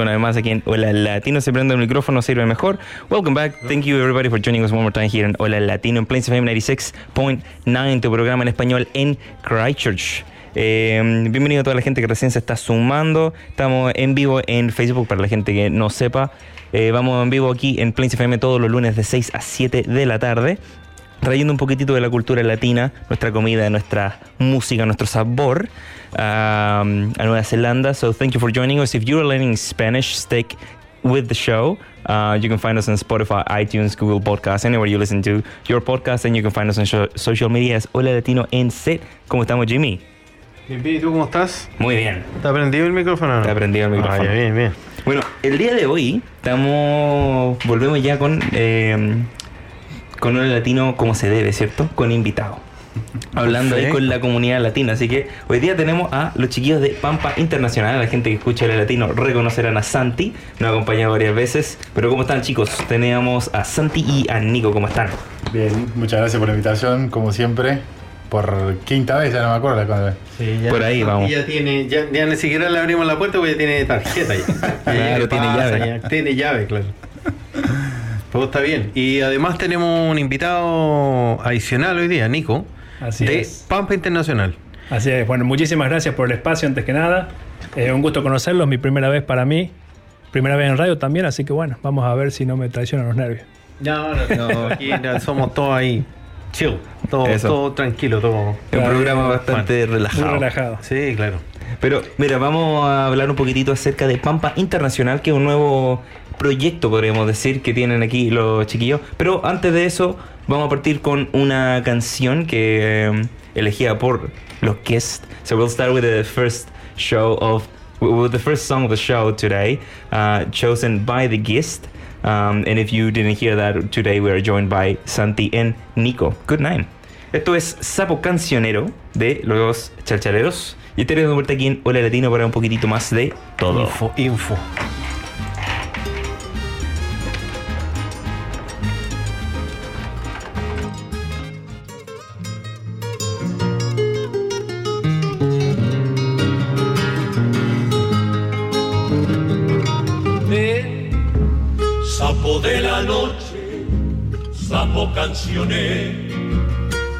Una vez más aquí en Hola Latino. Se prende el micrófono, sirve mejor. Welcome back. Thank you everybody for joining us one more time here in Hola Latino en Plains FM 96.9, tu programa en español en Christchurch. Eh, bienvenido a toda la gente que recién se está sumando. Estamos en vivo en Facebook para la gente que no sepa. Eh, vamos en vivo aquí en Plains FM todos los lunes de 6 a 7 de la tarde trayendo un poquitito de la cultura latina, nuestra comida, nuestra música, nuestro sabor um, a Nueva Zelanda. So thank you for joining us. If you're learning Spanish, stick with the show. Uh, you can find us on Spotify, iTunes, Google Podcasts, anywhere you listen to your podcast, and you can find us on social media as Hola Latino en set. ¿Cómo estamos, Jimmy? Bien, ¿y tú cómo estás? Muy bien. ¿Está prendido el micrófono? Está prendido el micrófono. Ah, bien, bien. Bueno, el día de hoy estamos, volvemos ya con eh, con un latino como se debe, ¿cierto? Con invitado. Hablando ahí con la comunidad latina. Así que hoy día tenemos a los chiquillos de Pampa Internacional. La gente que escucha el latino reconocerán a Santi. Nos ha acompañado varias veces. Pero ¿cómo están, chicos? Teníamos a Santi y a Nico. ¿Cómo están? Bien, muchas gracias por la invitación, como siempre. Por quinta vez, ya no me acuerdo la Sí, ya, por ahí vamos. Ya tiene, ya, ya, ni siquiera le abrimos la puerta porque ya tiene tarjeta ya. claro, tiene llave. tiene llave, claro. Todo está bien. Y además tenemos un invitado adicional hoy día, Nico, Así de es. Pampa Internacional. Así es. Bueno, muchísimas gracias por el espacio antes que nada. Eh, un gusto conocerlos, mi primera vez para mí. Primera vez en radio también, así que bueno, vamos a ver si no me traicionan los nervios. No, no, no. Aquí somos todos ahí chill, todo, todo tranquilo, todo. Un programa bastante relajado. Muy relajado. Sí, claro. Pero mira, vamos a hablar un poquitito acerca de Pampa Internacional, que es un nuevo proyecto, podríamos decir, que tienen aquí los chiquillos. Pero antes de eso, vamos a partir con una canción que eh, elegida por los guests. So we'll start with the first show of, with the first song of the show today, uh, chosen by the guest. Um, and if you didn't hear that, today we are joined by Santi and Nico. Good night. Esto es Sapo Cancionero de los Chalchaleros. Y tenemos de vuelta aquí en Hola Latino para un poquitito más de todo. Info, info.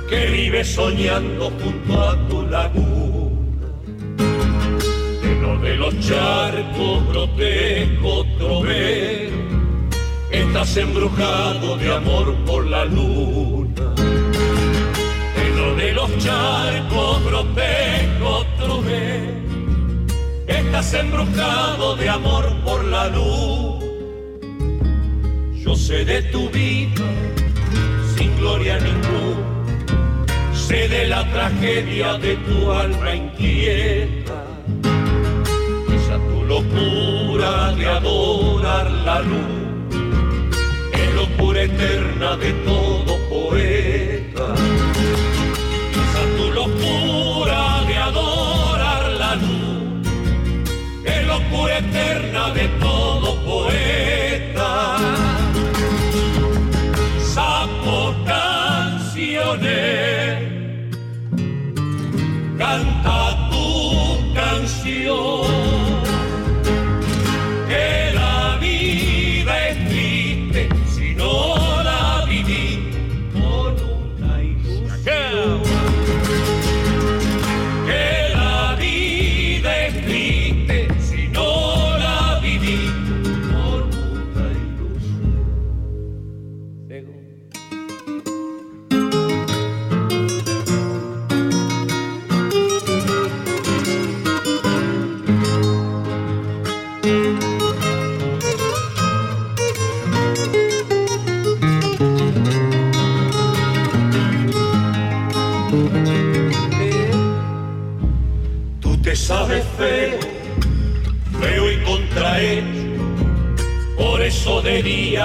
Que vive soñando junto a tu laguna. Lleno de los charcos grotesco trovero, estás embrujado de amor por la luna. Lleno de los charcos grotesco trovero, estás embrujado de amor por la luna. Yo sé de tu vida gloria ninguna sé de la tragedia de tu alma inquieta, esa tu locura de adorar la luz, es locura eterna de todo poeta, esa tu locura de adorar la luz, es locura eterna de todo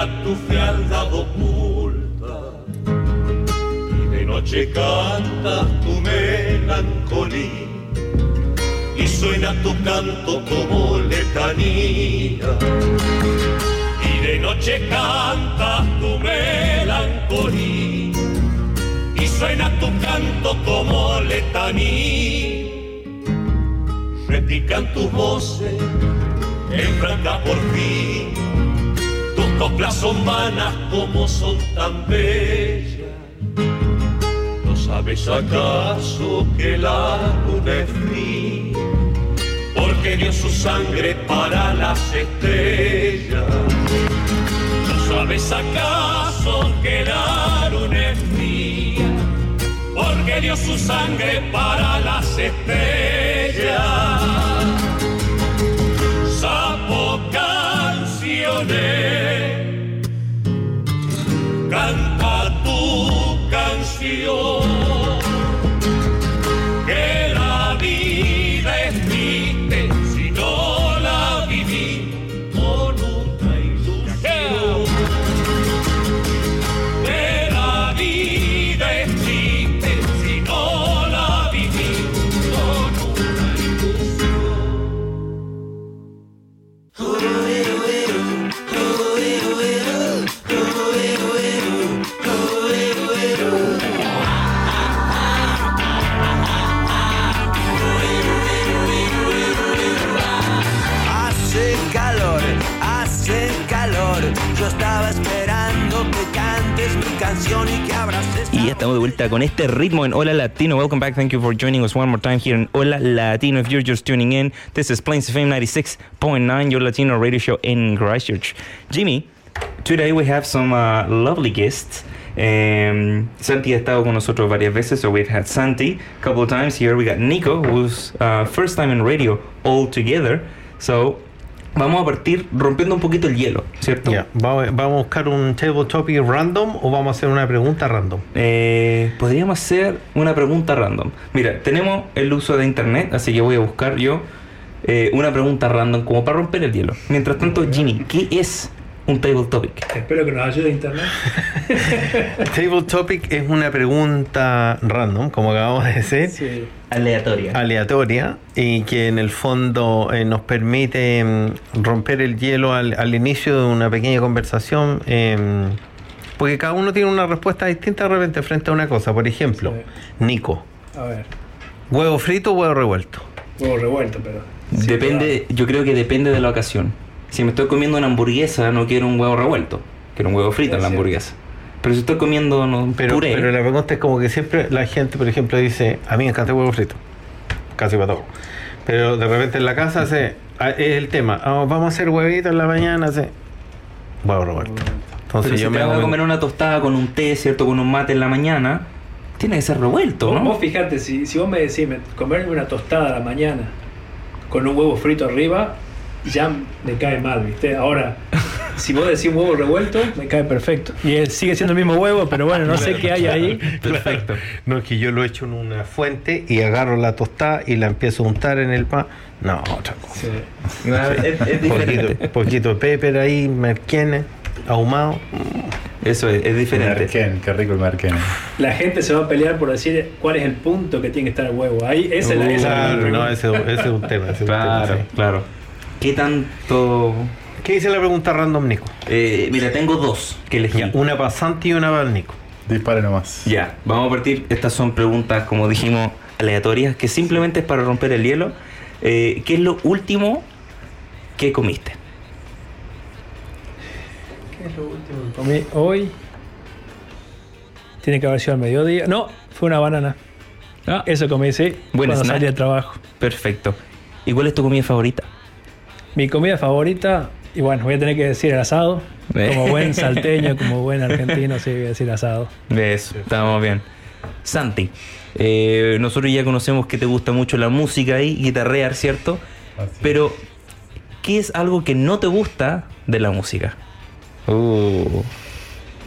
tu fealdad oculta y de noche cantas tu melancolía. Y suena tu canto como letanía. Y de noche cantas tu melancolía. Y suena tu canto como letanía. Repican tus voces en franca por fin coplas son como son tan bellas ¿No sabes acaso que la luna es fría? Porque dio su sangre para las estrellas. ¿No sabes acaso que la luna es fría? Porque dio su sangre para las estrellas. Sapo canciones tu de vuelta con este ritmo en Hola Latino. Welcome back. Thank you for joining us one more time here in Hola Latino. If you're just tuning in, this is Plains FM 96.9, your Latino radio show in Christchurch. Jimmy, today we have some uh, lovely guests. Um, Santi ha estado con nosotros varias veces, so we've had Santi a couple of times here. We got Nico, who's uh, first time in radio all together. So vamos a partir rompiendo un poquito el hielo, ¿cierto? Ya, ¿Vamos, ¿Vamos a buscar un table topic random o vamos a hacer una pregunta random? Eh, podríamos hacer una pregunta random. Mira, tenemos el uso de internet, así que voy a buscar yo eh, una pregunta random como para romper el hielo. Mientras tanto, Ginny, ¿qué es un table topic? Espero que nos ayude internet. Table topic es una pregunta random, como acabamos de decir, Sí. Aleatoria. aleatoria y que en el fondo eh, nos permite mm, romper el hielo al, al inicio de una pequeña conversación. em, porque cada uno tiene una respuesta distinta de repente frente a una cosa. Por ejemplo, Nico, A ver, ¿huevo frito o huevo revuelto? huevo revuelto, pero. Depende, yo creo que depende de la ocasión. Si me estoy comiendo una hamburguesa, no quiero un huevo revuelto. Quiero un huevo frito en la hamburguesa. Pero si estoy comiendo no, Pero, puré, pero la pregunta es como que siempre la gente, por ejemplo, dice, a mí me encanta el huevo frito. Casi para todo. Pero de repente en la casa se, ah, es el tema, ah, vamos a hacer huevito en la mañana, se, huevo revuelto. Entonces pero si yo te me vas a hago comer una tostada con un té, ¿cierto? Con un mate en la mañana, tiene que ser revuelto, Vos, ¿no? vos fijate, si, si vos me decís me- comerme una tostada a la mañana con un huevo frito arriba, ya me cae mal, ¿viste? Ahora, si vos decís huevo revuelto, me cae perfecto. Y él sigue siendo el mismo huevo, pero bueno, no sé qué hay ahí. Perfecto. No, es que yo lo echo en una fuente y agarro la tostada y la empiezo a untar en el pan. No, otra cosa. Sí. No, es, es diferente. Poquito, poquito de pepper ahí, merquene, ahumado. Eso es, es diferente. Merken, qué rico el Merken. La gente se va a pelear por decir cuál es el punto que tiene que estar el huevo. Ahí, esa es la, esa es la Claro, no, ese, ese es un tema. ese un Claro, tema, sí. claro. ¿Qué tanto...? ¿Qué dice la pregunta random, Nico? Eh, mira, tengo dos que elegí. Ya, una para Santi y una para el Nico. Dispare nomás. Ya, vamos a partir. Estas son preguntas, como dijimos, aleatorias, que simplemente es para romper el hielo. Eh, ¿Qué es lo último que comiste? ¿Qué es lo último que comí hoy? Tiene que haber sido al mediodía. No, fue una banana. Ah, Eso comí, sí. Buen cuando snack. salí de trabajo. perfecto. ¿Y cuál es tu comida favorita? Mi comida favorita, y bueno, voy a tener que decir el asado. Eh. Como buen salteño, como buen argentino, sí, voy a decir asado. De eso, estamos bien. Santi, eh, nosotros ya conocemos que te gusta mucho la música y guitarrear, ¿cierto? Así. Pero, ¿qué es algo que no te gusta de la música? Uh,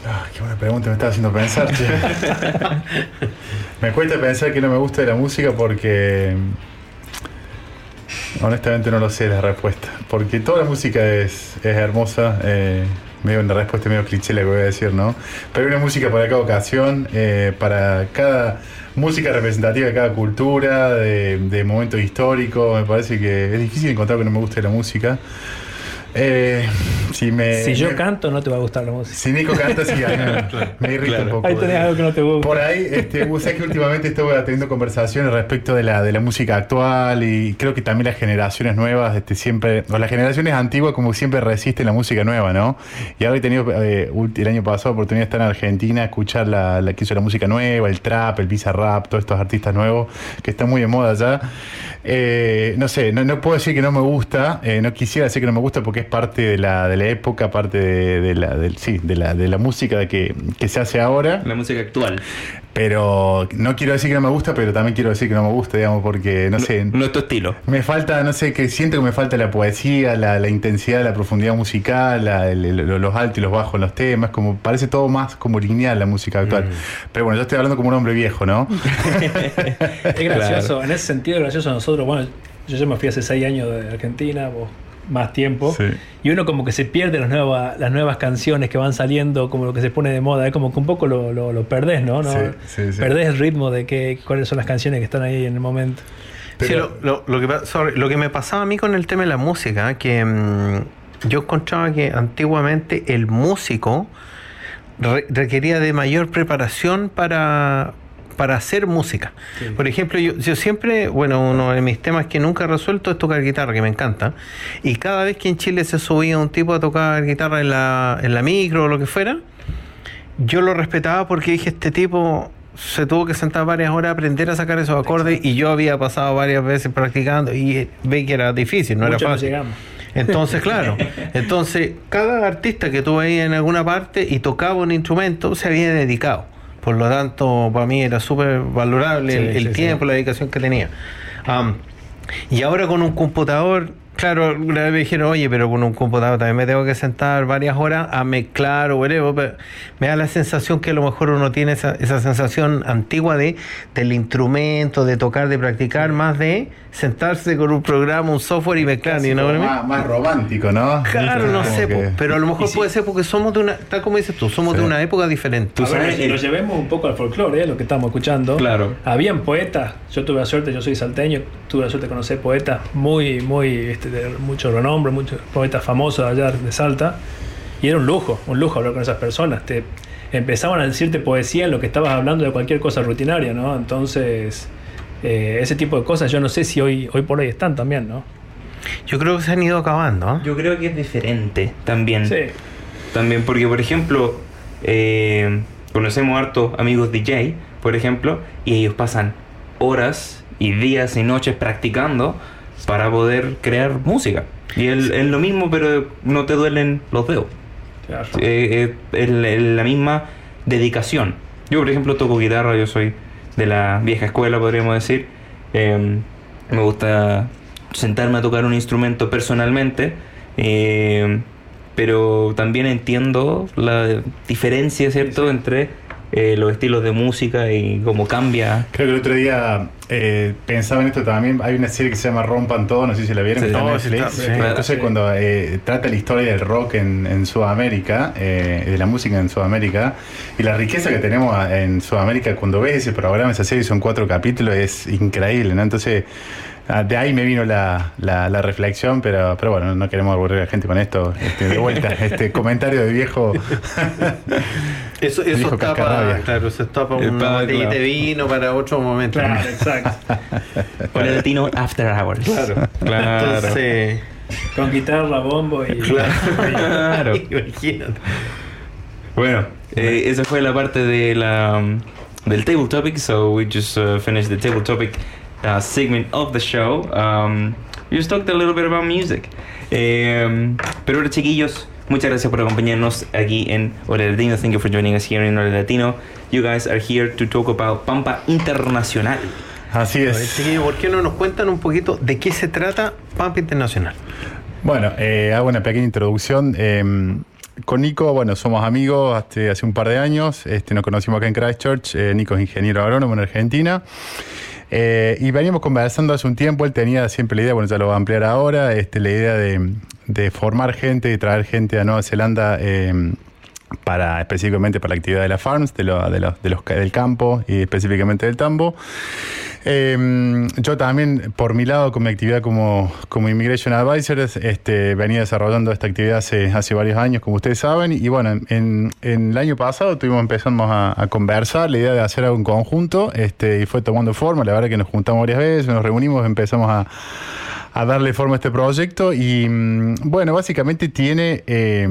Ah, qué buena pregunta, me estaba haciendo pensar, che. me cuesta pensar que no me gusta de la música porque Honestamente no lo sé la respuesta, porque toda la música es, es hermosa. Eh, medio una respuesta medio cliché la que voy a decir, ¿no? Pero hay una música para cada ocasión, eh, para cada música representativa de cada cultura, de, de momento histórico. Me parece que es difícil encontrar que no me guste la música. Eh, si me, Si yo me- canto, no te va a gustar la música. Si Nico canta, sí, me irrita un poco. Ahí tenés algo que no te gusta. Por ahí, este, vos sabés que últimamente estuve teniendo conversaciones respecto de la, de la música actual y creo que también las generaciones nuevas, este, siempre, o las generaciones antiguas como siempre resisten la música nueva, ¿no? Y ahora he tenido eh, el año pasado oportunidad de estar en Argentina, escuchar la, la que hizo la música nueva, el trap, el visa rap, todos estos artistas nuevos que están muy de moda allá. Eh, no sé, no, no puedo decir que no me gusta, eh, no quisiera decir que no me gusta porque es parte de la, de la época, parte de, de la, del- sí, de la, de la música de que, que se hace ahora. La música actual. Pero no quiero decir que no me gusta, pero también quiero decir que no me gusta, digamos, porque no sé. No es tu estilo. Me falta, no sé, que siento que me falta la poesía, la, la intensidad, la profundidad musical, la- el- el- los altos y los bajos en los temas, como parece todo más como lineal la música actual. Pero bueno, yo estoy hablando como un hombre viejo, ¿no? Es gracioso, en ese sentido es gracioso nosotros, bueno, yo ya me fui hace seis años de Argentina, vos más tiempo, Sí. y uno como que se pierde las nuevas, las nuevas canciones que van saliendo, como lo que se pone de moda, es como que un poco lo, lo, lo perdés, ¿no? ¿no? Sí, sí, sí. Perdés el ritmo de que, cuáles son las canciones que están ahí en el momento. Sí, lo, lo- lo que, pa- sorry, lo que me pasaba a mí con el tema de la música, que mm, yo encontraba que antiguamente el músico re- requería de mayor preparación para, para hacer música. Por ejemplo, yo, yo siempre, bueno, uno de mis temas que nunca he resuelto es tocar guitarra, que me encanta. Y cada vez que en Chile se subía un tipo a tocar guitarra en la, en la micro o lo que fuera, yo lo respetaba porque dije, este tipo se tuvo que sentar varias horas a aprender a sacar esos acordes y yo había pasado varias veces practicando y ve que era difícil, no era fácil. Entonces, claro, entonces cada artista que tuve ahí en alguna parte y tocaba un instrumento se había dedicado. Por lo tanto, para mí era súper valorable Sí, el, el sí, tiempo, sí. la dedicación que tenía. Y ahora con un computador, claro, una vez me dijeron, oye, pero con un computador también me tengo que sentar varias horas a mezclar o whatever. pero Me da la sensación que a lo mejor uno tiene esa, esa sensación antigua de del instrumento, de tocar, de practicar, más de sentarse con un programa, un software y mezclar. ¿y no? más, más romántico, ¿no? Claro, no sé, que- pero a lo mejor puede ser porque somos de una, tal como dices tú, somos Sí. de una época diferente. A ver, sabes, si lo llevemos un poco al folclore, ¿eh? lo que estamos escuchando. Claro. Habían poetas, yo tuve la suerte, yo soy salteño, tuve la suerte de conocer poetas muy, muy, este, de mucho renombre, muchos poetas famosos allá de Salta. Y era un lujo, un lujo hablar con esas personas. Te empezaban a decirte poesía en lo que estabas hablando de cualquier cosa rutinaria, ¿no? Entonces, eh, ese tipo de cosas yo no sé si hoy, hoy por hoy están también, ¿no? Yo creo que se han ido acabando. ¿ah? Yo creo que es diferente también. Sí. También porque, por ejemplo, eh, conocemos hartos amigos DJ, por ejemplo, y ellos pasan horas y días y noches practicando para poder crear música. Y es es lo mismo, pero no te duelen los dedos. Claro. Eh, eh, la misma dedicación. Yo, por ejemplo, toco guitarra, yo soy de la vieja escuela, podríamos decir. Eh, me gusta sentarme a tocar un instrumento personalmente, eh, pero también entiendo la diferencia, ¿cierto?, entre eh, los estilos de música y cómo cambia. Creo que el otro día eh, pensaba en esto también. Hay una serie que se llama Rompan Todo, no sé si la vieron, Sí. No, sí sí. Entonces, Sí. cuando eh, trata la historia del rock en, en Sudamérica, eh, de la música en Sudamérica, y la riqueza que tenemos a- en Sudamérica, cuando ves ese programa, esa serie, son cuatro capítulos, es increíble, ¿no? Entonces. Ah, De ahí me vino la, la, la reflexión, pero, pero bueno, no queremos aburrir a la gente con esto. Este, de vuelta, este comentario de viejo. Eso, eso tapa, Cascarrabia. claro, eso tapa una para- botellita claro. de vino para otro momento. Claro, exacto. Hola Latino After Hours. Claro. Claro. Entonces, Con guitarra, bombo y. Claro. imagínate. Bueno, eh, esa fue la parte de la, um, del table topic. So we just uh, finished the table topic uh, segment of the show. Um, we just talked a little bit about music. Um, pero ahora, chiquillos, muchas gracias por acompañarnos aquí en Hola Latino. Thank you for joining us here in Hola Latino. You guys are here to talk about Pampa Internacional. Así ver, es. chiquillos, ¿por qué no nos cuentan un poquito de qué se trata Pampa Internacional? Bueno, eh, hago una pequeña introducción. Eh, con Nico, bueno, somos amigos hace, hace un par de años. Este, nos conocimos acá en Christchurch. Eh, Nico es ingeniero agrónomo en Argentina. Eh, y veníamos conversando hace un tiempo, él tenía siempre la idea, bueno, ya lo va a ampliar ahora, este, la idea de, de formar gente y traer gente a Nueva Zelanda. eh, para específicamente para la actividad de las farms, de, lo- de los, de los- del campo y específicamente del tambo. Eh, yo también, por mi lado, con mi actividad como, como Immigration Advisor, este, venía desarrollando esta actividad hace, hace varios años, como ustedes saben, y bueno, en, el año pasado tuvimos, empezamos a, conversar, la idea de hacer algo en conjunto, este, y fue tomando forma, la verdad que nos juntamos varias veces, nos reunimos, empezamos a a darle forma a este proyecto y mm, bueno, básicamente tiene eh,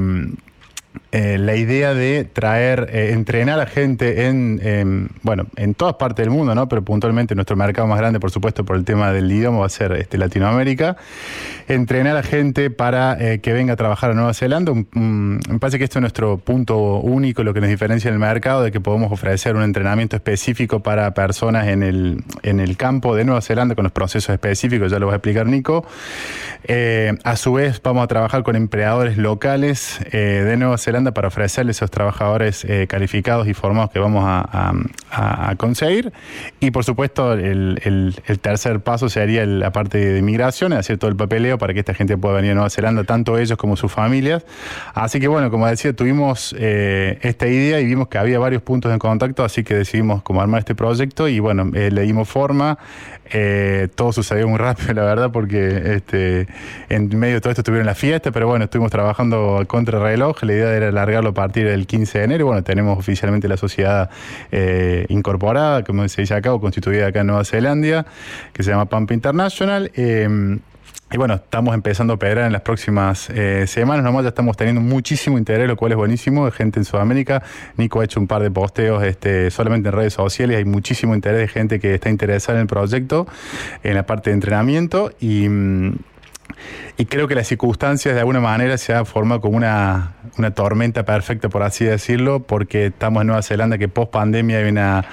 eh, la idea de traer, eh, entrenar a gente en, em, bueno, en todas partes del mundo, ¿no? Pero puntualmente nuestro mercado más grande, por supuesto, por el tema del idioma, va a ser este, Latinoamérica. Entrenar a gente para eh, que venga a trabajar a Nueva Zelanda. Me parece que esto es nuestro punto único, lo que nos diferencia en el mercado, de que podemos ofrecer un entrenamiento específico para personas en el, en el campo de Nueva Zelanda con los procesos específicos, ya lo va a explicar Nico. A su vez, vamos a trabajar con empleadores locales de Nueva Zelanda para ofrecerles esos trabajadores eh, calificados y formados que vamos a, conseguir. Y por supuesto, el, tercer paso sería la parte de inmigración, hacer todo el papeleo para que esta gente pueda venir a Nueva Zelanda, tanto ellos como sus familias. Así que bueno, como decía, tuvimos eh, esta idea y vimos que había varios puntos de contacto, así que decidimos como armar este proyecto y bueno, eh, le dimos forma. Eh, todo sucedió muy rápido, la verdad, porque este, en medio de todo esto estuvieron la fiesta, pero bueno, estuvimos trabajando a contrarreloj. La idea era alargarlo a partir del 15 de enero. Bueno, tenemos oficialmente la sociedad eh, incorporada, como se dice acá, o constituida acá en Nueva Zelanda, que se llama Pampa International. Eh, y bueno, estamos empezando a operar en las próximas eh, semanas. Nomás ya estamos teniendo muchísimo interés, lo cual es buenísimo, de gente en Sudamérica. Nico ha hecho un par de posteos este, solamente en redes sociales. Hay muchísimo interés de gente que está interesada en el proyecto, en la parte de entrenamiento. Y. y creo que las circunstancias de alguna manera se han formado como una, una tormenta perfecta, por así decirlo, porque estamos en Nueva Zelanda que post pandemia hay una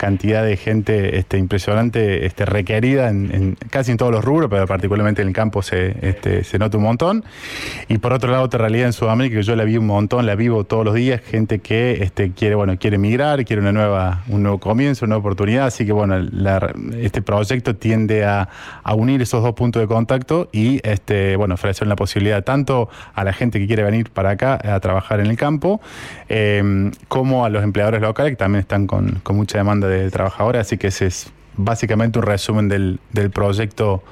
cantidad de gente este, impresionante este, requerida en, casi en todos los rubros, pero particularmente en el campo se, este, se nota un montón. Y por otro lado, otra realidad en Sudamérica que yo la vi un montón, la vivo todos los días, gente que quiere, bueno, quiere emigrar, quiere una nueva, un nuevo comienzo, una nueva oportunidad. Así que bueno, este proyecto tiende a, unir esos dos puntos de contacto y bueno, ofrecer la posibilidad tanto a la gente que quiere venir para acá a trabajar en el campo, eh, como a los empleadores locales que también están con mucha demanda de trabajadores. Así que ese es básicamente un resumen del, del proyecto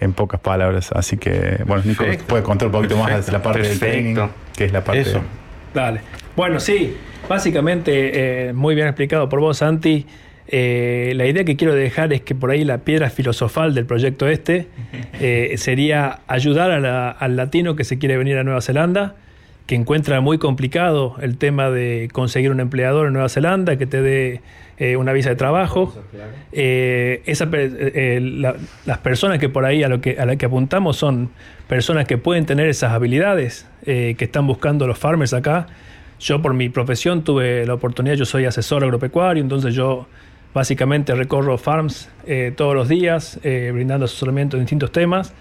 en pocas palabras. Así que, bueno, Nico Perfecto. puede contar un poquito más Perfecto. la parte del Perfecto. training, que es la parte Eso. Dale. Bueno, sí, básicamente, eh, muy bien explicado por vos, Santi. Eh, la idea que quiero dejar es que por ahí la piedra filosofal del proyecto este eh, sería ayudar a la- al latino que se quiere venir a Nueva Zelanda, que encuentra muy complicado el tema de conseguir un empleador en Nueva Zelanda que te dé eh, una visa de trabajo. Eh, esa pe- eh, la- las personas que por ahí a lo que a la que apuntamos son personas que pueden tener esas habilidades eh, que están buscando los farmers acá. Yo por mi profesión tuve la oportunidad, yo soy asesor agropecuario, entonces yo básicamente recorro farms eh, todos los días, eh, brindando asesoramiento en distintos temas.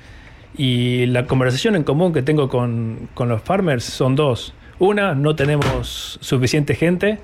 Y la conversación en común que tengo con, con los farmers son dos. Una, no tenemos suficiente gente.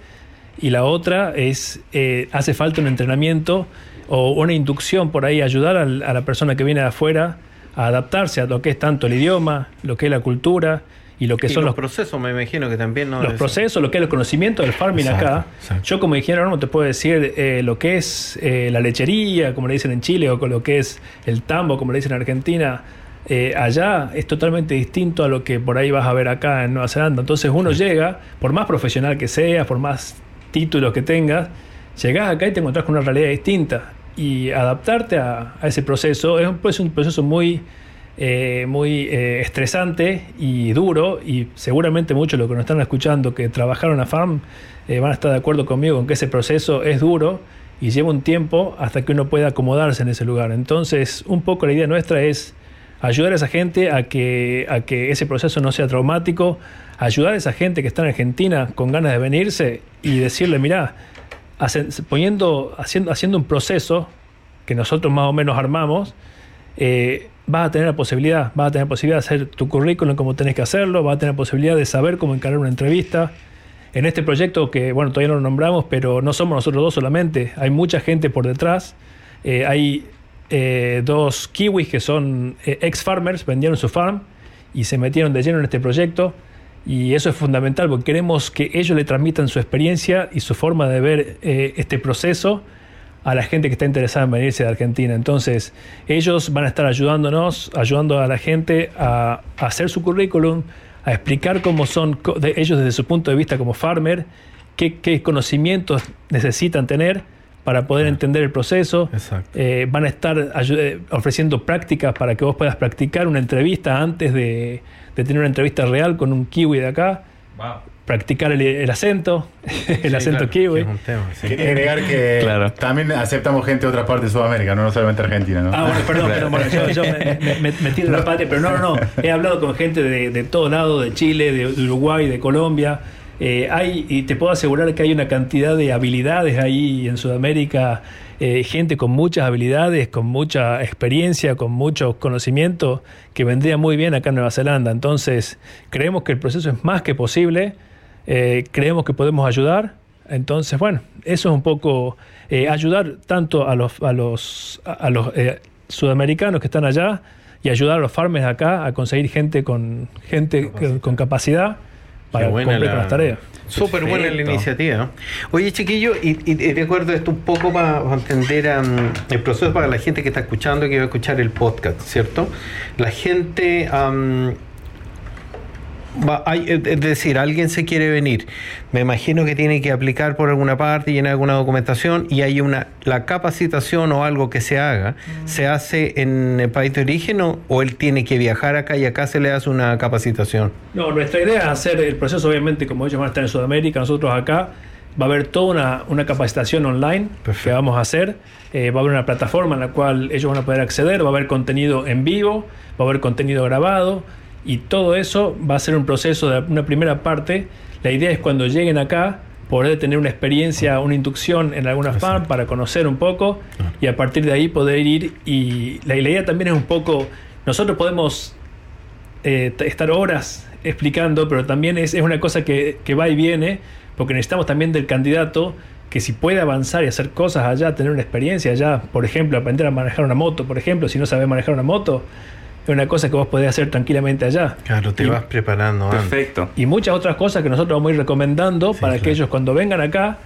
Y la otra es, eh, hace falta un entrenamiento o una inducción por ahí, ayudar al- a la persona que viene de afuera a adaptarse a lo que es tanto el idioma, lo que es la cultura y lo que Y son los los, procesos, me imagino que también no los Eso. procesos, lo que es el conocimiento del farming Exacto, acá. exacto. Yo como ingeniero agrónomo te puedo decir eh, lo que es eh, la lechería, como le dicen en Chile, o con lo que es el tambo, como le dicen en Argentina. Eh, allá es totalmente distinto a lo que por ahí vas a ver acá en Nueva Zelanda. Entonces uno llega, por más profesional que seas, por más títulos que tengas, llegás acá y te encontrás con una realidad distinta. Y adaptarte a, a ese proceso es un, es un proceso muy, eh, muy eh, estresante y duro y seguramente muchos de los que nos están escuchando que trabajaron a farm eh, van a estar de acuerdo conmigo en que ese proceso es duro y lleva un tiempo hasta que uno pueda acomodarse en ese lugar. Entonces, un poco la idea nuestra es ayudar a esa gente a que, a que ese proceso no sea traumático, ayudar a esa gente que está en Argentina con ganas de venirse y decirle, mira, poniendo, haciendo, haciendo un proceso que nosotros más o menos armamos, eh, vas a tener la posibilidad, vas a tener la posibilidad de hacer tu currículum como tenés que hacerlo, vas a tener la posibilidad de saber cómo encarar una entrevista. En este proyecto que, bueno, todavía no lo nombramos, pero no somos nosotros dos solamente, hay mucha gente por detrás Eh, hay eh, dos kiwis que son eh, ex-farmers, vendieron su farm y se metieron de lleno en este proyecto. Y eso es fundamental porque queremos que ellos le transmitan su experiencia y su forma de ver eh, este proceso a la gente que está interesada en venirse de Argentina. Entonces, ellos van a estar ayudándonos, ayudando a la gente a, a hacer su currículum, a explicar cómo son de ellos desde su punto de vista como farmer, qué, qué conocimientos necesitan tener para poder entender el proceso. Exacto. Eh, van a estar eh, ofreciendo prácticas para que vos puedas practicar una entrevista antes de, de tener una entrevista real con un kiwi de acá. Practicar el, el acento, el Sí, acento claro, kiwi. que es un tema, sí. Quería agregar que Claro. también aceptamos gente de otra parte de Sudamérica, no, no solamente Argentina, ¿no? Ah, bueno, perdón, perdón, bueno, yo, yo me, me- me- me tiro la patria, pero no, no, no. He hablado con gente de, de todos lados, de Chile, de Uruguay, de Colombia. Eh, hay, y te puedo asegurar que hay una cantidad de habilidades ahí en Sudamérica, eh, gente con muchas habilidades, con mucha experiencia, con mucho conocimiento, que vendría muy bien acá en Nueva Zelanda. Entonces, creemos que el proceso es más que posible, eh, creemos que podemos ayudar. Entonces, bueno, eso es un poco eh, ayudar tanto a los, a los, a los eh, sudamericanos que están allá y ayudar a los farmers acá a conseguir gente con gente con capacidad para cumplir con la- las tareas. Súper buena la iniciativa. Oye, chiquillo, y, y, y recuerdo esto un poco para entender am, el proceso para la gente que está escuchando y que va a escuchar el podcast, ¿cierto? La gente. am, va- hay- es decir, alguien se quiere venir. Me imagino que tiene que aplicar por alguna parte, llenar alguna documentación y hay una. La capacitación o algo que se haga, ¿se hace en el país de origen o, o él tiene que viajar acá y acá se le hace una capacitación? No, nuestra idea es hacer el proceso, obviamente, como ellos van a estar en Sudamérica, nosotros acá, va a haber toda una, una capacitación online Perfecto. que vamos a hacer. Eh, va a haber una plataforma en la cual ellos van a poder acceder, va a haber contenido en vivo, va a haber contenido grabado y todo eso va a ser un proceso de una primera parte. La idea es cuando lleguen acá poder tener una experiencia, una inducción en alguna farm para conocer un poco y a partir de ahí poder ir y la, idea también es un poco, nosotros podemos eh, estar horas explicando, pero también es, es una cosa que, que va y viene, porque necesitamos también del candidato que si puede avanzar y hacer cosas allá, tener una experiencia allá, por ejemplo, aprender a manejar una moto, por ejemplo, si no sabes manejar una moto, es una cosa que vos podés hacer tranquilamente allá. Claro, te Y- vas preparando antes. Perfecto. Y muchas otras cosas que nosotros vamos a ir recomendando para que ellos cuando vengan acá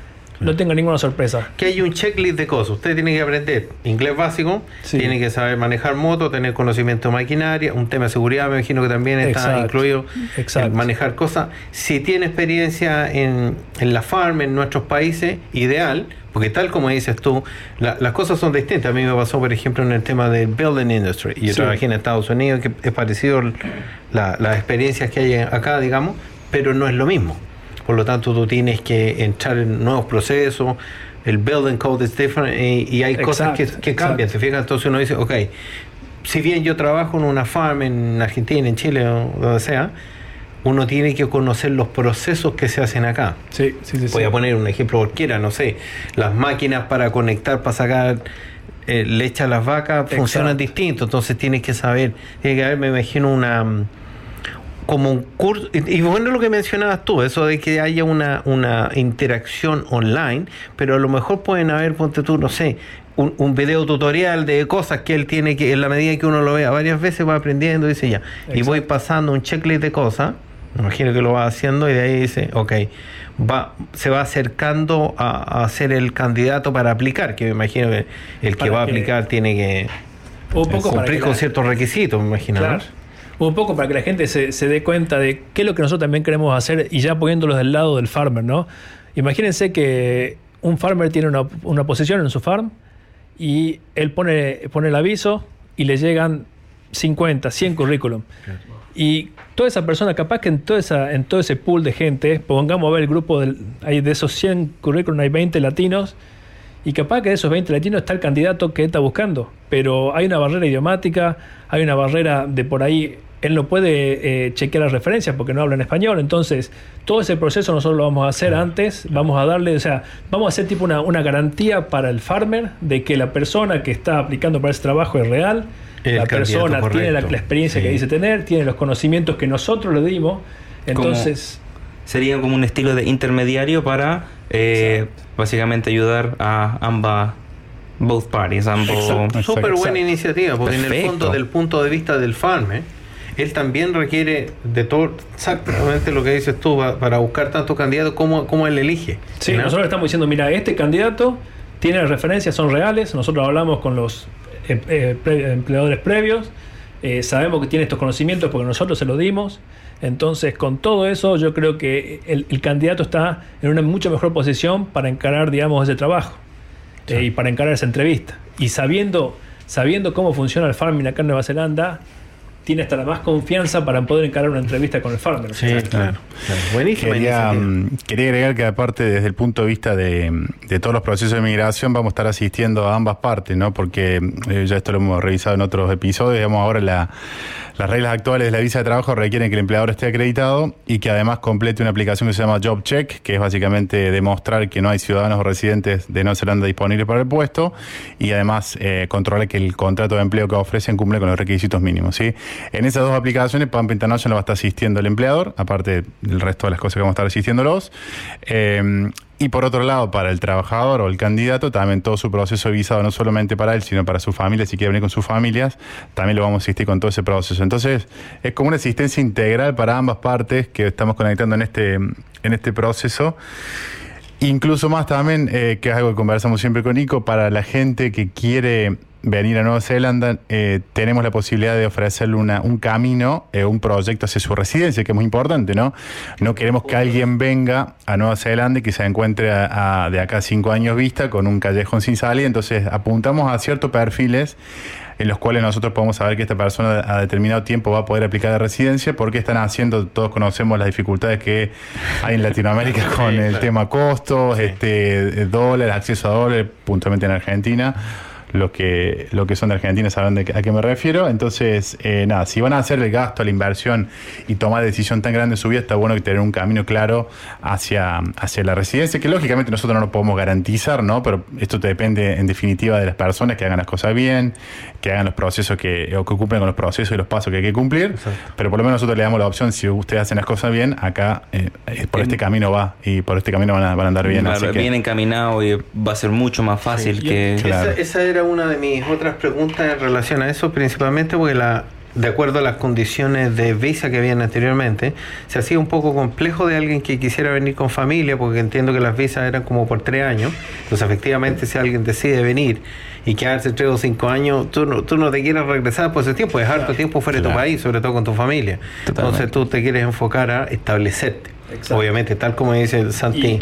no tengan ninguna sorpresa. que hay un checklist de cosas. Usted tiene que aprender inglés básico, Sí. tiene que saber manejar moto, tener conocimiento de maquinaria, un tema de seguridad, me imagino que también está Exacto. incluido Exacto. el manejar cosas. Si tiene experiencia en, en la farm en nuestros países, ideal, porque tal como dices tú, la- las cosas son distintas. A mí me pasó, por ejemplo, en el tema del building industry. Y yo Sí. trabajé en Estados Unidos, que es parecido la- las experiencias que hay acá, digamos, pero no es lo mismo. Por lo tanto, tú tienes que entrar en nuevos procesos. El building code es different y, y hay cosas que, cambian. ¿Te fijas? Entonces uno dice, ok, si bien yo trabajo en una farm en Argentina, en Chile o donde sea, uno tiene que conocer los procesos que se hacen acá. Sí, sí, sí. sí. Voy a poner un ejemplo cualquiera, no sé, las máquinas para conectar, para sacar eh, leche a las vacas funcionan distinto, entonces tienes que saber, tiene que haber, me imagino, una como un curso, y, y bueno lo que mencionabas tú, eso de que haya una, una interacción online, pero a lo mejor pueden haber, ponte tú, no sé, un, un video tutorial de cosas que él tiene que, en la medida que uno lo vea varias veces, va aprendiendo, dice ya, y voy pasando un checklist de cosas, me imagino que lo va haciendo y de ahí dice, ok, va, se va acercando a, a ser el candidato para aplicar, que me imagino que el que va a que- aplicar tiene que Un poco para cumplir con ciertos requisitos, me imagino. ¿no? Un poco para que la gente se, se dé cuenta de qué es lo que nosotros también queremos hacer y ya poniéndolos del lado del farmer, ¿no? Imagínense que un farmer tiene una, una posición en su farm y él pone, pone el aviso y le llegan 50, 100 currículum. Y toda esa persona, capaz que en, toda esa, en todo ese pool de gente, pongamos a ver el grupo del, hay de esos 100 currículum, hay 20 latinos, y capaz que de esos 20 latinos está el candidato que está buscando. Pero hay una barrera idiomática, hay una barrera de por ahí, él no puede eh, chequear las referencias porque no habla en español. Entonces, todo ese proceso nosotros lo vamos a hacer antes, vamos a darle, o sea, vamos a hacer tipo una, una garantía para el farmer de que la persona que está aplicando para ese trabajo es real. El la persona tiene la, experiencia que dice tener, tiene los conocimientos que nosotros le dimos. Entonces, Sería como un estilo de intermediario para eh, básicamente ayudar a ambas both parties, ambos. Súper buena iniciativa, porque en el fondo, del punto de vista del farmer, él también requiere de todo exactamente lo que dices tú pa- para buscar tantos candidatos como, como él elige. Sí, ¿no? nosotros estamos diciendo, mira, este candidato tiene las referencias, son reales, nosotros hablamos con los eh, pre- empleadores previos, eh, sabemos que tiene estos conocimientos porque nosotros se los dimos, entonces con todo eso yo creo que el, el candidato está en una mucho mejor posición para encarar, digamos, ese trabajo eh, y para encarar esa entrevista. Y sabiendo, sabiendo cómo funciona el farming acá en Nueva Zelanda, tiene hasta la más confianza para poder encarar una entrevista con el farmer. Sí, claro. claro. Quería, iniciativa. mm, quería agregar que aparte desde el punto de vista de, de todos los procesos de migración vamos a estar asistiendo a ambas partes, ¿no? Porque eh, ya esto lo hemos revisado en otros episodios, digamos ahora la- las reglas actuales de la visa de trabajo requieren que el empleador esté acreditado y que además complete una aplicación que se llama Job Check, que es básicamente demostrar que no hay ciudadanos o residentes de Nueva Zelanda disponibles para el puesto y además eh, controlar que el contrato de empleo que ofrecen cumple con los requisitos mínimos, ¿sí? En esas dos aplicaciones, Pampa International va a estar asistiendo el empleador, aparte del resto de las cosas que vamos a estar asistiéndolos. Eh, y por otro lado, para el trabajador o el candidato, también todo su proceso de visado, no solamente para él, sino para su familia, si quiere venir con sus familias, también lo vamos a asistir con todo ese proceso. Entonces, es como una asistencia integral para ambas partes que estamos conectando en este, en este proceso. Incluso más también, eh, que es algo que conversamos siempre con Nico, para la gente que quiere venir a Nueva Zelanda, eh, tenemos la posibilidad de ofrecerle una, un camino, eh, un proyecto hacia su residencia, que es muy importante, ¿no? No queremos que alguien venga a Nueva Zelanda y que se encuentre a- a- de acá a cinco años vista con un callejón sin salida, entonces apuntamos a ciertos perfiles en los cuales nosotros podemos saber que esta persona a determinado tiempo va a poder aplicar la residencia, porque están haciendo, todos conocemos las dificultades que hay en Latinoamérica con el tema costos, este dólar, acceso a dólar, puntualmente en Argentina. Los que, lo que son de Argentina saben de a qué me refiero. Entonces, eh, nada, si van a hacer el gasto, la inversión y tomar decisión tan grande en su vida, está bueno que tener un camino claro hacia, hacia la residencia, que lógicamente nosotros no lo podemos garantizar, ¿no? Pero esto te depende en definitiva de las personas que hagan las cosas bien, que hagan los procesos que, o que cumplan con los procesos y los pasos que hay que cumplir. Pero por lo menos nosotros le damos la opción, si ustedes hacen las cosas bien, acá eh, eh, por este camino va y por este camino van a, van a andar bien. Claro, así que- bien encaminado y va a ser mucho más fácil Sí. que. Claro. Esa, esa era una de mis otras preguntas en relación a eso, principalmente porque la, de acuerdo a las condiciones de visa que habían anteriormente, se hacía un poco complejo de alguien que quisiera venir con familia, porque entiendo que las visas eran como por tres años. Entonces, efectivamente, si alguien decide venir y quedarse tres o cinco años, tú no, tú no te quieres regresar por ese tiempo, es harto tiempo fuera de tu país, sobre todo con tu familia. Totalmente. Entonces, tú te quieres enfocar a establecerte. Exacto. Obviamente, tal como dice Santi. Y-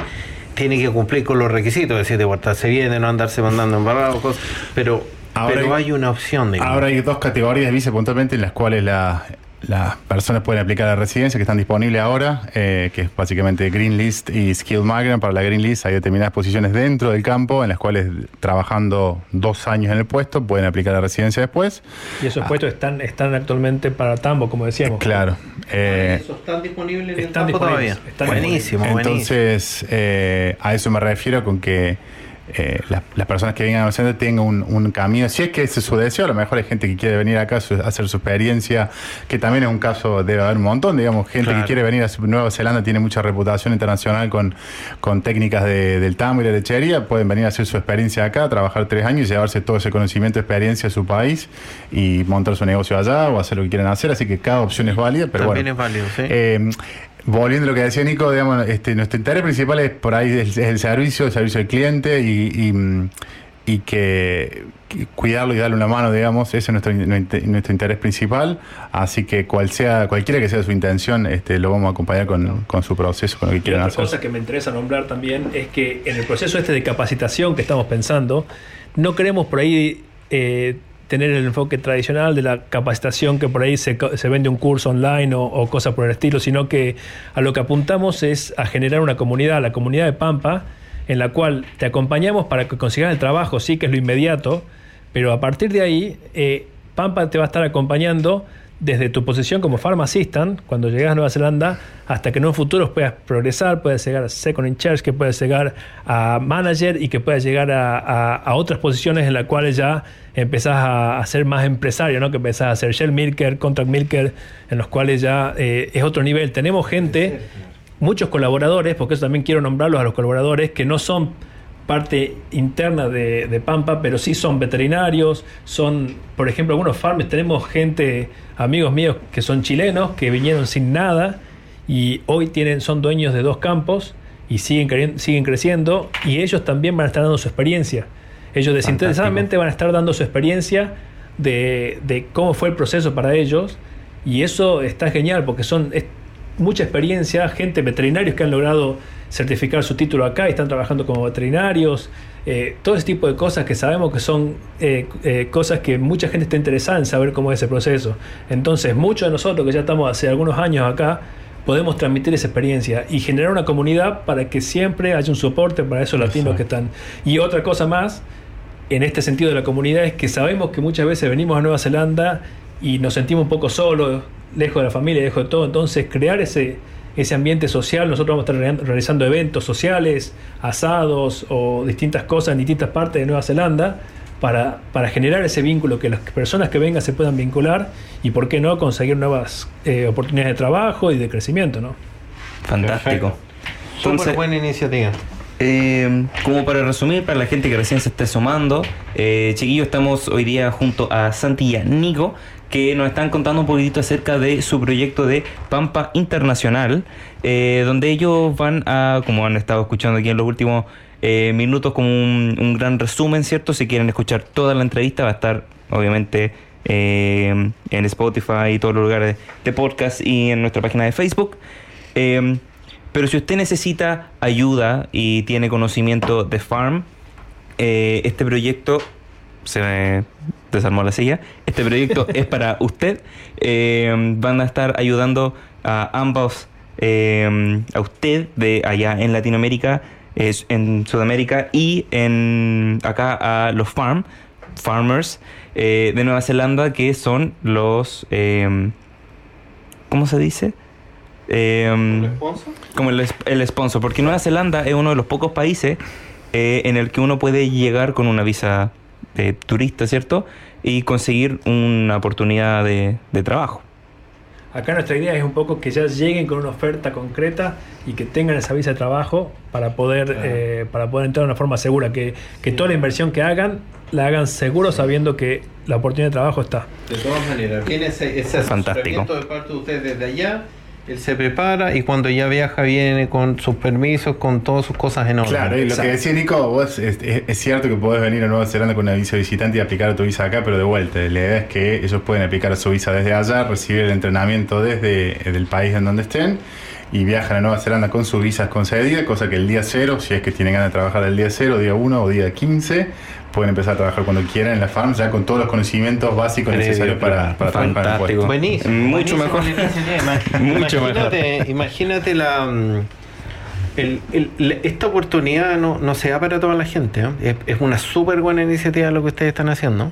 tiene que cumplir con los requisitos, es decir, de portarse bien, de no andarse mandando embarrados, cosas. Pero, Ahora pero hay- hay una opción, digamos. Ahora hay dos categorías puntualmente en las cuales la- las personas pueden aplicar a la residencia que están disponibles ahora, eh, que es básicamente Green List y Skill Migrant. Para la Green List hay determinadas posiciones dentro del campo en las cuales trabajando dos años en el puesto pueden aplicar a la residencia después. Y esos puestos están, están actualmente para Tambo, como decíamos. Claro. eh, ¿Eso están disponibles en el Están campo disponibles, todavía? están buenísimo, buenísimo. Entonces, eh, a eso me refiero con que eh, las, las personas que vengan a Nueva tengan un, un camino. Si es que ese es su deseo, a lo mejor hay gente que quiere venir acá a hacer su experiencia, que también es un caso, debe haber un montón, digamos, gente Claro. que quiere venir a Nueva Zelanda, tiene mucha reputación internacional con, con técnicas de- del tambo y la lechería, pueden venir a hacer su experiencia acá, trabajar tres años y llevarse todo ese conocimiento, experiencia a su país y montar su negocio allá o hacer lo que quieran hacer, así que cada opción es válida, pero También bueno. es válido, sí. Eh, volviendo a lo que decía Nico, digamos, este, nuestro interés principal es por ahí el servicio, el servicio al cliente y, y, y que, que cuidarlo y darle una mano, digamos, ese es nuestro, nuestro interés principal. Así que cual sea, cualquiera que sea su intención, este, lo vamos a acompañar con, con su proceso, con lo que otra cosa que me interesa nombrar también es que en el proceso este de capacitación que estamos pensando, no queremos por ahí eh, tener el enfoque tradicional de la capacitación que por ahí se, se vende un curso online o, cosas por el estilo, sino que a lo que apuntamos es a generar una comunidad, la comunidad de Pampa, en la cual te acompañamos para que consigas el trabajo, sí que es lo inmediato, pero a partir de ahí, eh, Pampa te va a estar acompañando desde tu posición como Farm Assistant, cuando llegas a Nueva Zelanda, hasta que en un futuro puedas progresar, puedas llegar a Second in Charge, que puedas llegar a Manager y que puedas llegar a- a otras posiciones en las cuales ya empezás a, a ser más empresario, ¿no? que empezás a ser Shell Milker, Contract Milker, en los cuales ya eh, es otro nivel. Tenemos gente, muchos colaboradores, porque eso también quiero nombrarlos a los colaboradores, que no son parte interna de, de Pampa, pero sí son veterinarios, son, por ejemplo, algunos farms, tenemos gente, amigos míos que son chilenos, que vinieron sin nada y hoy tienen, son dueños de dos campos y siguen, siguen creciendo y ellos también van a estar dando su experiencia. Ellos desinteresadamente van a estar dando su experiencia de, de cómo fue el proceso para ellos y eso está genial porque son es mucha experiencia, gente, veterinarios que han logrado certificar su título acá y están trabajando como veterinarios, eh, todo ese tipo de cosas que sabemos que son eh, eh, cosas que mucha gente está interesada en saber cómo es ese proceso. Entonces, muchos de nosotros que ya estamos hace algunos años acá, podemos transmitir esa experiencia y generar una comunidad para que siempre haya un soporte para esos latinos que están. Y otra cosa más, en este sentido de la comunidad, es que sabemos que muchas veces venimos a Nueva Zelanda y nos sentimos un poco solos, lejos de la familia, lejos de todo. Entonces, crear ese, ese ambiente social, nosotros vamos a estar rea- realizando eventos sociales, asados o distintas cosas en distintas partes de Nueva Zelanda. Para, para generar ese vínculo, que las personas que vengan se puedan vincular y, ¿por qué no?, conseguir nuevas eh, oportunidades de trabajo y de crecimiento, ¿no? Fantástico. Súper Entonces, buena iniciativa. Eh, como para resumir, para la gente que recién se esté sumando, eh, chiquillos, estamos hoy día junto a Santi y a Nico, que nos están contando un poquitito acerca de su proyecto de Pampa Internacional, eh, donde ellos van a, como han estado escuchando aquí en los últimos eh, minutos, como un, un gran resumen, ¿cierto? Si quieren escuchar toda la entrevista, va a estar, obviamente, eh, en Spotify y todos los lugares de podcast y en nuestra página de Facebook. Pero si usted necesita ayuda y tiene conocimiento de farm, eh, este proyecto se me desarmó la silla. Este proyecto es para usted. Eh, van a estar ayudando a ambos, eh, a usted de allá en Latinoamérica, es en Sudamérica y en acá a los farm farmers eh, de Nueva Zelanda que son los ¿cómo se dice? Eh, como el, el sponsor, porque Nueva Zelanda es uno de los pocos países eh, en el que uno puede llegar con una visa de turista, ¿cierto? Y conseguir una oportunidad de, de trabajo. Acá nuestra idea es un poco que ya lleguen con una oferta concreta y que tengan esa visa de trabajo para poder, eh, para poder entrar de una forma segura, que, que toda la inversión que hagan la hagan seguro sabiendo que la oportunidad de trabajo está. De todas maneras, tiene ese, ese Fantástico. de parte de usted desde allá. Él se prepara y cuando ya viaja viene con sus permisos, con todas sus cosas en orden. Claro, y lo que decía Nico, vos es, es- es cierto que podés venir a Nueva Zelanda con una visa visitante y aplicar a tu visa acá, pero de vuelta, la idea es que ellos pueden aplicar a su visa desde allá, recibir el entrenamiento desde el país en donde estén y viajan a Nueva Zelanda con sus visas concedidas, cosa que el día cero, si es que tienen ganas de trabajar del día cero, día 1 o día 15, pueden empezar a trabajar cuando quieran en la farm, ya con todos los conocimientos básicos Previo, necesarios para, para trabajar en puesto. Buenísimo. Mucho buenísimo mejor. Mucho imagínate, Imagínate la. mm, el- el- la- esta oportunidad no, no se da para toda la gente. ¿eh? Es, es una súper buena iniciativa lo que ustedes están haciendo.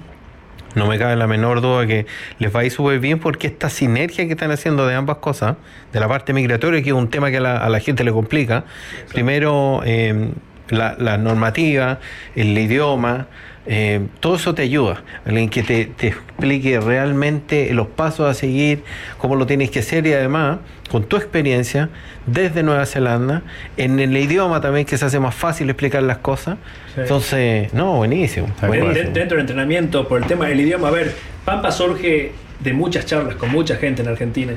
No me cabe la menor duda que les va a ir súper bien porque esta sinergia que están haciendo de ambas cosas, de la parte migratoria, que es un tema que a la, a la gente le complica. Primero, eh, la, la normativa, el idioma, eh, todo eso te ayuda. Alguien que te, te explique realmente los pasos a seguir, cómo lo tienes que hacer y además, con tu experiencia desde Nueva Zelanda, en el idioma también que se hace más fácil explicar las cosas. Sí. Entonces, no, buenísimo. De- dentro del entrenamiento, por el tema del idioma, a ver, Pampa surge de muchas charlas con mucha gente en Argentina.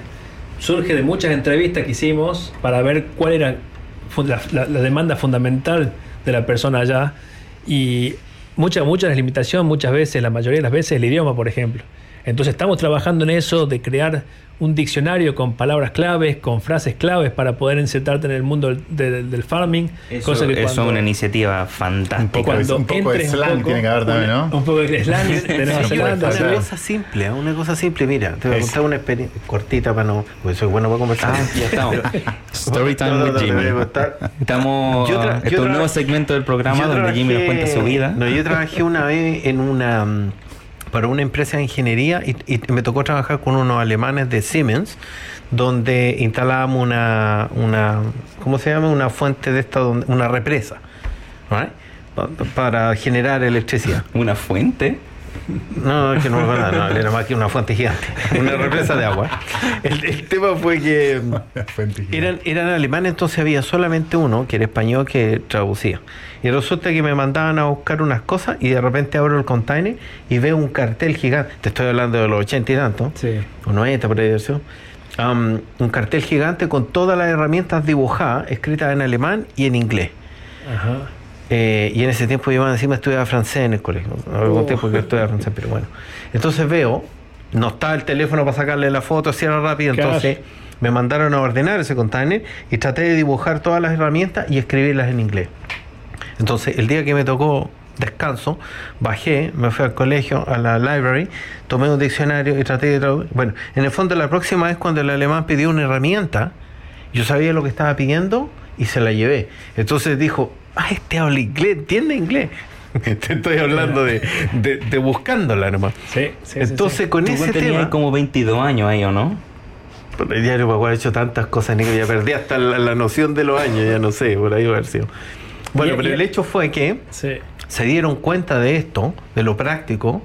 Surge de muchas entrevistas que hicimos para ver cuál era la, la- la demanda fundamental de la persona allá. Y muchas muchas limitaciones, muchas veces, la mayoría de las veces, el idioma, por ejemplo. Entonces estamos trabajando en eso de crear un diccionario con palabras claves, con frases claves para poder insertarte en el mundo del, del- del farming. Eso, cosa que eso es cuando- una iniciativa fantástica. Un poco de- un poco de slang tiene que haber también, ¿no? Un poco de slang Nueva Sí, una cosa simple, ¿eh? una cosa simple. Mira, te voy a Es- contar una experiencia cortita para no. Porque soy bueno para conversar. Ah, ya estamos. Story time No, no, with Jimmy. Estamos. Yo tra- este yo es un tra- nuevo segmento del programa donde Jimmy nos cuenta su vida. No, yo trabajé una vez en una mm, para una empresa de ingeniería y, y me tocó trabajar con unos alemanes de Siemens donde instalábamos una una ¿cómo se llama? una fuente de esta una represa pa- para generar electricidad. Una fuente. No, es que no, no, no, era más que una fuente gigante, una represa de agua. El, el tema fue que eran, eran alemanes, entonces había solamente uno, que era español, que traducía. Y resulta que me mandaban a buscar unas cosas y de repente abro el container y veo un cartel gigante. Te estoy hablando de los 80 y tanto, Sí. o 90 por ahí. Am, un cartel gigante con todas las herramientas dibujadas, escritas en alemán y en inglés. Ajá. Eh, y en ese tiempo yo encima estudiaba francés en el colegio. Algún Oh. tiempo que estudiaba francés, pero bueno. Entonces veo, no está el teléfono para sacarle la foto, así era rápido. Entonces me mandaron a ordenar ese container y traté de dibujar todas las herramientas y escribirlas en inglés. Entonces el día que me tocó descanso, bajé, me fui al colegio, a la library, tomé un diccionario y traté de traducir. Bueno, en el fondo la próxima vez cuando el alemán pidió una herramienta, yo sabía lo que estaba pidiendo y se la llevé. Entonces dijo, ah, este habla inglés, entiende inglés. Te estoy hablando de, de, de buscándola nomás. Sí, sí, sí, Entonces sí. con Tú ese tenías tema... como 22 años ahí, ¿o no? Por el diario Paguar ha hecho tantas cosas, Nico, ya perdí hasta la, la noción de los años, ya no sé, por ahí va a haber sido. Bueno, Y- pero y- el hecho fue que Sí. se dieron cuenta de esto, de lo práctico,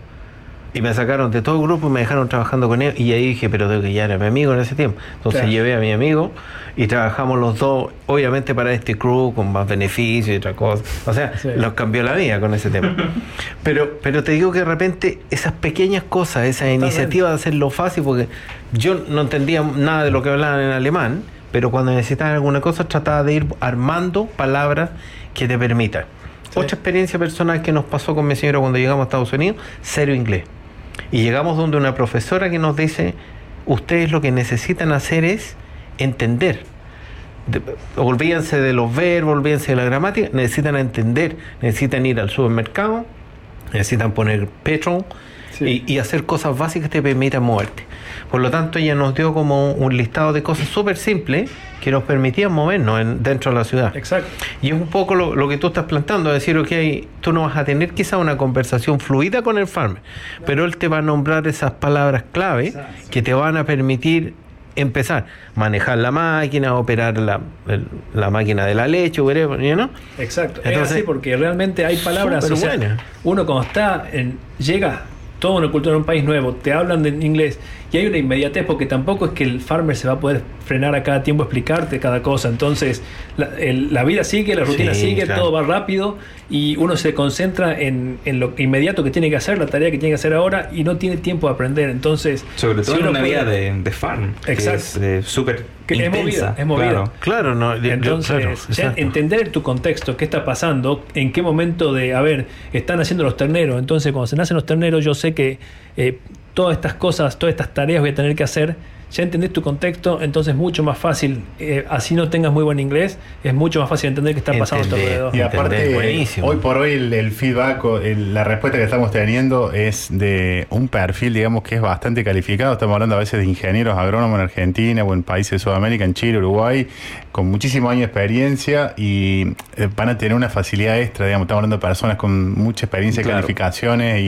y me sacaron de todo el grupo y me dejaron trabajando con ellos. Y ahí dije, pero tengo que ya era mi amigo en ese tiempo. Entonces Claro. llevé a mi amigo y trabajamos los dos, obviamente para este crew, con más beneficios y otra cosa. O sea, Sí. los cambió la vida con ese tema. pero, pero te digo que de repente esas pequeñas cosas, esa iniciativa de hacerlo fácil, porque yo no entendía nada de lo que hablaban en alemán, pero cuando necesitaban alguna cosa trataba de ir armando palabras que te permitan. Sí. Otra experiencia personal que nos pasó con mi señora cuando llegamos a Estados Unidos, cero inglés. Y llegamos donde una profesora que nos dice, ustedes lo que necesitan hacer es entender. De- olvídense de los verbos, olvídense de la gramática, necesitan entender, necesitan ir al supermercado, necesitan poner petrol Sí. y, y hacer cosas básicas que te permitan moverte. Por lo tanto, ella nos dio como un listado de cosas súper simples que nos permitían movernos en- dentro de la ciudad. Exacto. Y es un poco lo, lo que tú estás planteando, decir, ok, tú no vas a tener quizá una conversación fluida con el farmer, pero él te va a nombrar esas palabras clave Exacto. que te van a permitir empezar, manejar la máquina, operar la, el- la máquina de la leche, whatever, you know? Exacto. es Entonces, así porque realmente hay palabras. o sea, uno cuando está en. llega toda una cultura en un país nuevo, te hablan en inglés y hay una inmediatez porque tampoco es que el farmer se va a poder frenar a cada tiempo a explicarte cada cosa. Entonces, la, el- la vida sigue, la rutina Sí, sigue, claro. todo va rápido y uno se concentra en, en lo inmediato que tiene que hacer, la tarea que tiene que hacer ahora y no tiene tiempo de aprender. Entonces, Sobre si todo en una puede- vida de, de farm. Exacto. Es eh, súper Que es movida, es movida. Claro. Claro, no, Entonces, claro, entender tu contexto, qué está pasando, en qué momento de, a ver, están haciendo los terneros. Entonces, cuando se nacen los terneros, yo sé que eh, todas estas cosas, todas estas tareas voy a tener que hacer. Ya entendés tu contexto, entonces es mucho más fácil. eh, así no tengas muy buen inglés, es mucho más fácil entender qué está pasando a tu alrededor. Y aparte, buenísimo. hoy por hoy el, el feedback, o el- la respuesta que estamos teniendo es de un perfil, digamos, que es bastante calificado. Estamos hablando a veces de ingenieros agrónomos en Argentina o en países de Sudamérica, en Chile, Uruguay, con muchísimos años de experiencia y eh, van a tener una facilidad extra, digamos. Estamos hablando de personas con mucha experiencia, Claro. calificaciones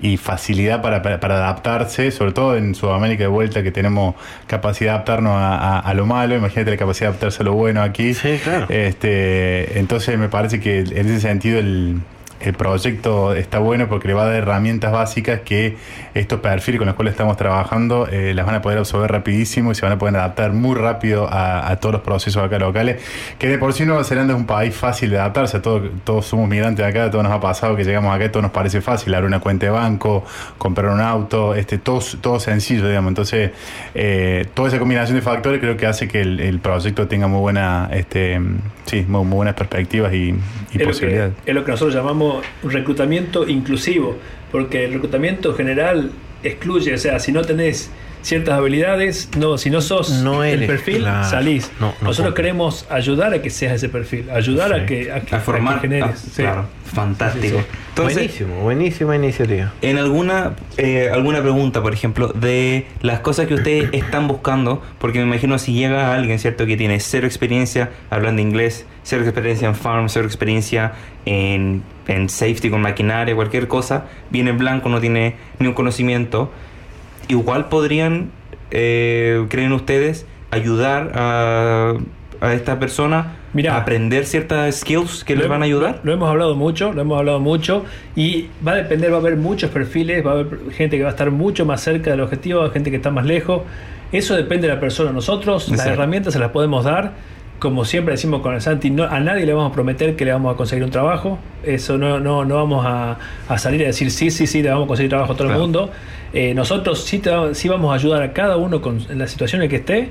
y, y facilidad para, para- para adaptarse, sobre todo en Sudamérica de vuelta, que tenemos capacidad de adaptarnos a, a- a lo malo. Imagínate la capacidad de adaptarse a lo bueno aquí. Sí, claro. Este, entonces me parece que en ese sentido el, el proyecto está bueno porque le va a dar herramientas básicas que estos perfiles con los cuales estamos trabajando eh, las van a poder absorber rapidísimo y se van a poder adaptar muy rápido a, a todos los procesos acá locales. Que de por sí Nueva Zelanda es un país fácil de adaptarse. Todo, todos somos migrantes de acá, todo nos ha pasado que llegamos acá todo nos parece fácil. Abrir una cuenta de banco, comprar un auto, este, todo, todo sencillo, digamos. Entonces, eh, toda esa combinación de factores creo que hace que el, el proyecto tenga muy buena, este, sí, muy, muy buenas perspectivas y, y es, lo posibilidades. que, es lo que nosotros llamamos reclutamiento inclusivo, porque el reclutamiento general excluye, o sea, si no tenés ciertas habilidades, no, si no sos No el perfil, claro. salís. No, no nosotros queremos ayudar a que seas ese perfil, ayudar a que a, que, A formar. a que generes. ah, sí. Claro, fantástico. Sí, sí. Entonces, buenísimo, buenísima iniciativa. En alguna eh, alguna pregunta, por ejemplo, de las cosas que ustedes están buscando, porque me imagino si llega alguien, ¿cierto?, que tiene cero experiencia hablando inglés, cero experiencia en farm, cero experiencia en, en safety con maquinaria, cualquier cosa, viene en blanco, no tiene ni un conocimiento, igual podrían, eh, creen ustedes, ayudar a, a esta persona Mirá. a aprender ciertas skills que Lo van a ayudar? Lo, hemos hablado mucho, lo hemos hablado mucho y va a depender, va a haber muchos perfiles, va a haber gente que va a estar mucho más cerca del objetivo, gente que está más lejos. Eso depende de la persona. Nosotros las herramientas se las podemos dar. Como siempre decimos con el Santi, no, a nadie le vamos a prometer que le vamos a conseguir un trabajo. Eso no, no, no vamos a, a salir a decir sí, sí, sí, le vamos a conseguir trabajo a todo Claro. el mundo. Eh, nosotros sí, te sí vamos a ayudar a cada uno con, en la situación en que esté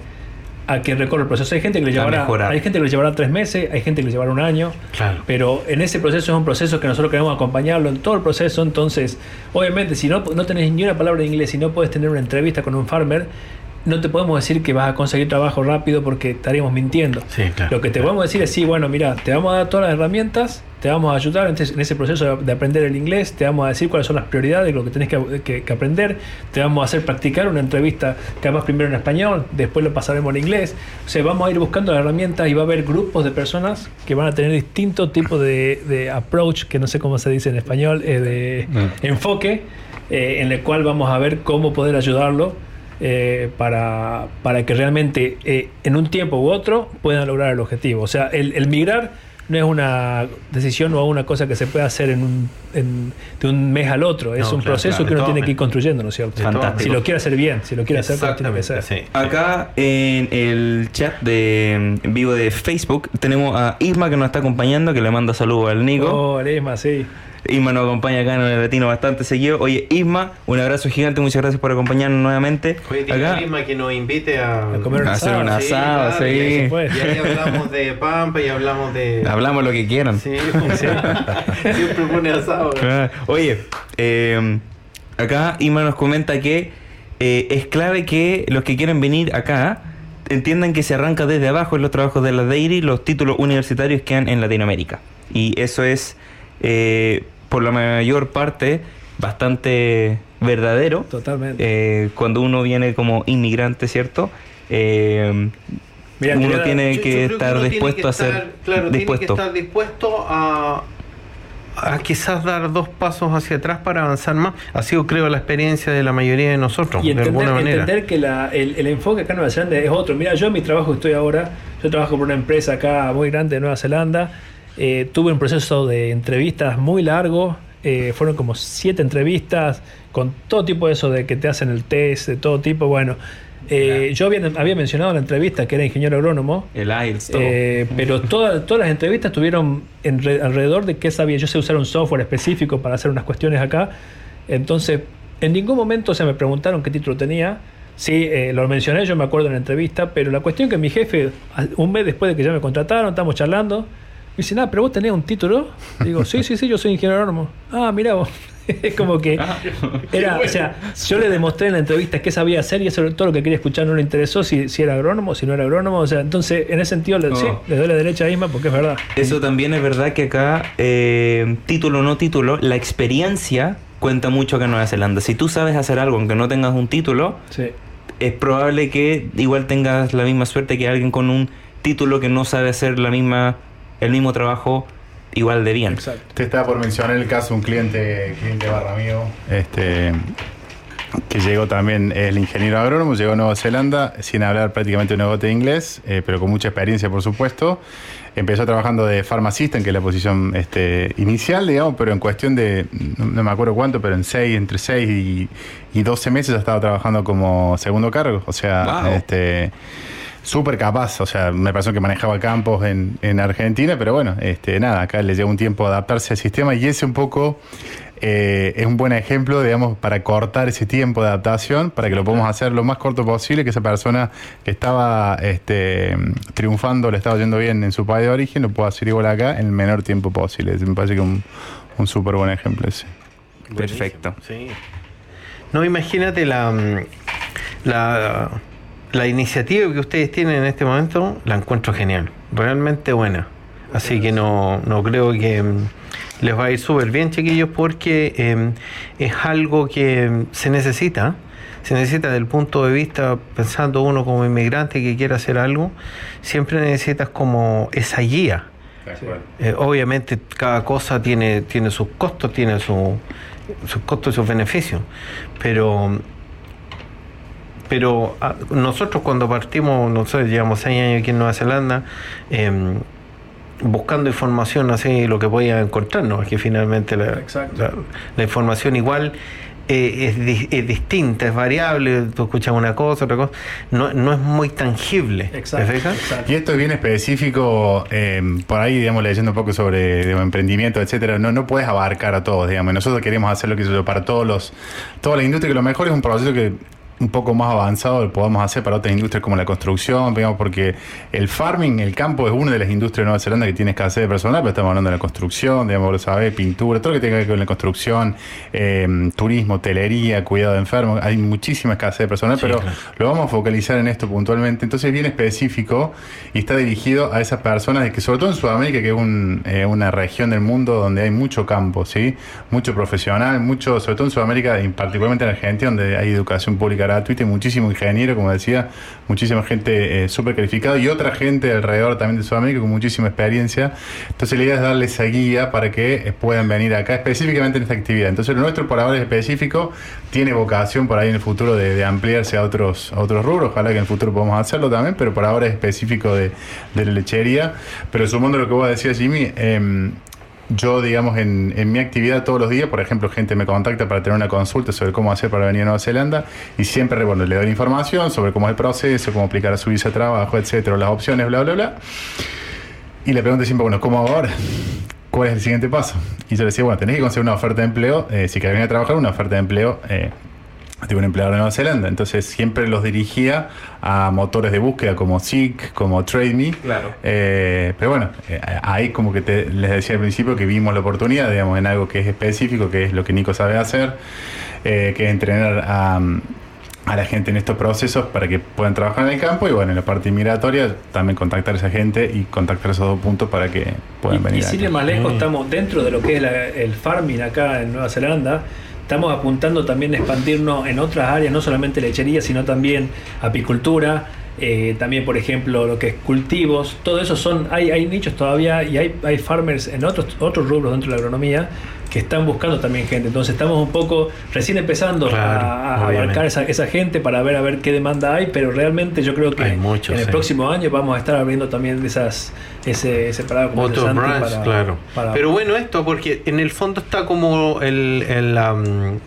a que recorra el proceso. Hay gente que le llevará, hay gente que le llevará tres meses, hay gente que le llevará un año. Claro. Pero en ese proceso es un proceso que nosotros queremos acompañarlo en todo el proceso. Entonces, obviamente, si no, no tenés ni una palabra de inglés y no puedes tener una entrevista con un farmer, no te podemos decir que vas a conseguir trabajo rápido porque estaríamos mintiendo. Sí, claro. Lo que te podemos decir es, sí, bueno, mira, te vamos a dar todas las herramientas, te vamos a ayudar en ese, proceso de, de aprender el inglés, te vamos a decir cuáles son las prioridades, lo que tenés que, que- que aprender, te vamos a hacer practicar una entrevista que además primero en español, después lo pasaremos en inglés. O sea, vamos a ir buscando las herramientas y va a haber grupos de personas que van a tener distintos tipos de, de approach, que no sé cómo se dice en español, eh, de enfoque, eh, en el cual vamos a ver cómo poder ayudarlo eh, para, para que realmente eh, en un tiempo u otro puedan lograr el objetivo. O sea, el, el migrar no es una decisión o una cosa que se puede hacer en un, en- de un mes al otro. Es No, un claro, proceso claro, que uno tiene que ir construyendo, ¿no es cierto? Fantástico. Si lo quiere hacer bien, si lo quiere hacer como tiene que ser. Exactamente, sí. Acá en el chat de en vivo de Facebook tenemos a Isma que nos está acompañando, que le manda saludos al Nico. Oh, Lesma, sí. Isma nos acompaña acá en el latino bastante seguido. Oye, Isma, un abrazo gigante, muchas gracias por acompañarnos nuevamente. Oye, acá a Lima que nos invite a, A comer un a hacer un asado, Sí, asado, claro, sí. y ahí- puede. Y ahí hablamos de Pampa y hablamos de. Hablamos lo que quieran. Sí, siempre pone asado. Oye, eh, acá Ima nos comenta que eh, es clave que los que quieren venir acá entiendan que se arranca desde abajo en los trabajos de la Dairy, los títulos universitarios quedan en Latinoamérica. Y eso es, eh, por la mayor parte, bastante verdadero. Totalmente. Eh, cuando uno viene como inmigrante, ¿cierto? Eh, Mira, uno tiene Yo- yo que estar uno tiene dispuesto que a ser estar- claro, dispuesto. Tiene que estar dispuesto a, a quizás dar dos pasos hacia atrás para avanzar más. Ha sido, creo, la experiencia de la mayoría de nosotros, y de entender, alguna manera. entender que la- el, el enfoque acá en Nueva Zelanda es otro. Mira, yo en mi trabajo que estoy ahora, yo trabajo por una empresa acá muy grande de Nueva Zelanda. Eh, tuve un proceso de entrevistas muy largo. eh, fueron como siete entrevistas con todo tipo de eso de que te hacen el test, de todo tipo. Bueno, eh, yo había, había mencionado en la entrevista que era ingeniero agrónomo. El IELTS, todo. Eh, pero toda- todas las entrevistas tuvieron en re- alrededor de qué sabía. Yo sé usar un software específico para hacer unas cuestiones acá. Entonces, en ningún momento se me preguntaron qué título tenía. Sí, eh, lo mencioné, yo me acuerdo en la entrevista, pero la cuestión que mi jefe, un mes después de que ya me contrataron, estamos charlando, me dice, nada, pero vos tenés un título. Digo, sí, sí, sí, yo soy ingeniero agrónomo. Ah, mira vos. Es como que era, o sea, yo le demostré en la entrevista qué sabía hacer y eso todo lo que quería escuchar no le interesó si, si era agrónomo, si no era agrónomo. O sea, entonces en ese sentido le, Oh. sí, le doy la derecha a Isma porque es verdad. Eso también es verdad que acá, eh, título o no título, la experiencia cuenta mucho acá en Nueva Zelanda. Si tú sabes hacer algo aunque no tengas un título, Sí. es probable que igual tengas la misma suerte que alguien con un título que no sabe hacer la misma, el mismo trabajo igual de bien. Exacto. Te estaba por mencionar el caso de un cliente, cliente barra mío, este, que llegó también, el ingeniero agrónomo, llegó a Nueva Zelanda sin hablar prácticamente un gota de inglés, eh, pero con mucha experiencia, por supuesto. Empezó trabajando de farmacista, que es la posición este, inicial, digamos, pero en cuestión de, no, no me acuerdo cuánto, pero en seis, entre 6 y, y 12 meses ya estaba trabajando como segundo cargo. O sea, Wow. este súper capaz, o sea, me pasó que manejaba campos en, en Argentina, pero bueno, este, nada, acá le lleva un tiempo adaptarse al sistema y ese un poco eh, es un buen ejemplo, digamos, para cortar ese tiempo de adaptación, para que lo podamos hacer lo más corto posible, que esa persona que estaba este, triunfando, le estaba yendo bien en su país de origen, lo pueda hacer igual acá en el menor tiempo posible. Me parece que un, un súper buen ejemplo ese. Perfecto. Sí. No, imagínate la, mm, la, la iniciativa que ustedes tienen en este momento, la encuentro genial, realmente buena. Así que no, no creo que mm, les va a ir súper bien, chiquillos, porque eh, es algo que mm, se necesita. Se necesita desde el punto de vista, pensando uno como inmigrante que quiere hacer algo, siempre necesitas como esa guía. Eh, obviamente cada cosa tiene, tiene sus costos, tiene su- sus costos y sus beneficios, pero, Pero ah, nosotros cuando partimos, nosotros llevamos seis años aquí en Nueva Zelanda, em, buscando información así lo que podía encontrarnos, que finalmente la, Exacto. la- la información igual eh, es, di- es distinta, es variable, tú escuchas una cosa, otra cosa, no, no es muy tangible. ¿te Exacto. exacto. Y esto es bien específico, eh, por ahí, digamos, leyendo un poco sobre digamos, emprendimiento, etcétera, no, no puedes abarcar a todos, digamos. Nosotros queremos hacer lo que yo, para todos los, toda la industria, que lo mejor es un proceso que un poco más avanzado lo podemos hacer para otras industrias como la construcción, digamos, porque el farming, el campo, es una de las industrias de Nueva Zelanda que tiene escasez de personal, pero estamos hablando de la construcción, digamos, lo sabés, pintura, todo lo que tenga que ver con la construcción, eh, turismo, hotelería, cuidado de enfermos, hay muchísima escasez de personal, pero lo vamos a focalizar en esto puntualmente. Entonces es bien específico y está dirigido a esas personas que, sobre todo en Sudamérica, que es un, eh, una región del mundo donde hay mucho campo, ¿sí? Mucho profesional, mucho, sobre todo en Sudamérica y particularmente en Argentina, donde hay educación pública gratuita y muchísimo ingeniero, como decía, muchísima gente eh, súper calificada y otra gente alrededor también de Sudamérica con muchísima experiencia. Entonces la idea es darle esa guía para que eh, puedan venir acá específicamente en esta actividad. Entonces lo nuestro por ahora es específico, tiene vocación por ahí en el futuro de, ampliarse a otros, a otros rubros, ojalá que en el futuro podamos hacerlo también, pero por ahora es específico de, de la lechería. Pero sumando lo que vos decías, Jimmy, em, yo, digamos, en, en mi actividad todos los días, por ejemplo, gente me contacta para tener una consulta sobre cómo hacer para venir a Nueva Zelanda y siempre, bueno, le doy información sobre cómo es el proceso, cómo aplicar a su visa de trabajo, etcétera, las opciones, bla, bla, bla. Y le pregunto siempre, bueno, ¿cómo ahora? ¿Cuál es el siguiente paso? Y yo le decía, bueno, tenés que conseguir una oferta de empleo, eh, si querés venir a trabajar, una oferta de empleo eh, de un empleador de Nueva Zelanda. Entonces siempre los dirigía a motores de búsqueda como Seek, como TradeMe. Claro. Eh, pero bueno, eh, ahí como que te- les decía al principio que vimos la oportunidad, digamos, en algo que es específico, que es lo que Nico sabe hacer, eh, que es entrenar a, a la gente en estos procesos para que puedan trabajar en el campo y bueno, en la parte migratoria también contactar a esa gente y contactar esos dos puntos para que puedan Y, venir. y sin ir más lejos, Mm. estamos dentro de lo que es la- el farming acá en Nueva Zelanda. Estamos apuntando también a expandirnos en otras áreas, no solamente lechería, sino también apicultura, eh, también por ejemplo lo que es cultivos. Todo eso son, hay, hay nichos todavía y hay, hay farmers en otros, otros rubros dentro de la agronomía que están buscando también gente. Entonces estamos un poco recién empezando Claro, a, abarcar esa, esa gente para ver a ver qué demanda hay, pero realmente yo creo que en el sí. próximo año vamos a estar abriendo también esas ese separado como Otro branch, para- claro. para- Pero bueno, esto porque en el fondo está como el, el, um,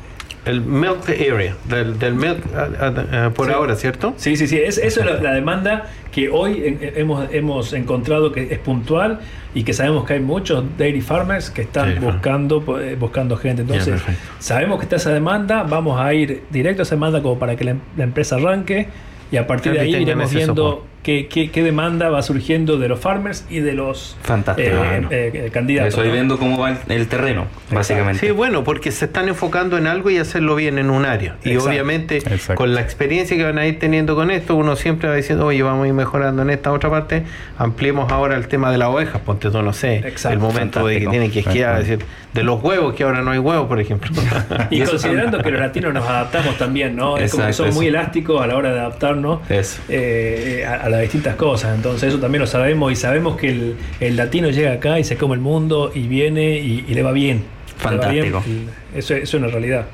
el milk area, del, del milk ah, ah, por Sí. ahora, ¿cierto? Sí, sí, sí. Es, eso es la, la demanda que hoy en- en- hemos, hemos encontrado que es puntual y que sabemos que hay muchos dairy farmers que están farm. buscando eh, buscando gente. Entonces, perfecto. sabemos que está esa demanda, vamos a ir directo a esa demanda como para que la, la empresa arranque y a partir de ahí iremos viendo. Qué, qué- qué demanda va surgiendo de los farmers y de los Fantástico. eh, eh, eh, candidatos. Eso, y ¿no? viendo cómo va el, terreno, básicamente. Sí, bueno, porque se están enfocando en algo y hacerlo bien en un área. Y Exacto. obviamente, Exacto. con la experiencia que van a ir teniendo con esto, uno siempre va diciendo, oye, vamos a ir mejorando en esta otra parte. Ampliemos ahora el tema de las ovejas, ponte tú, no sé, Exacto. el momento de que tienen que esquiar, es decir, de los huevos, que ahora no hay huevos, por ejemplo. Y considerando que los latinos nos adaptamos también, ¿no? Es como que somos muy elásticos a la hora de adaptarnos eh, a, a las distintas cosas. Entonces eso también lo sabemos y sabemos que el, el latino llega acá y se come el mundo y viene y, y le va bien. Le va bien. Fantástico. Eso, eso es una realidad.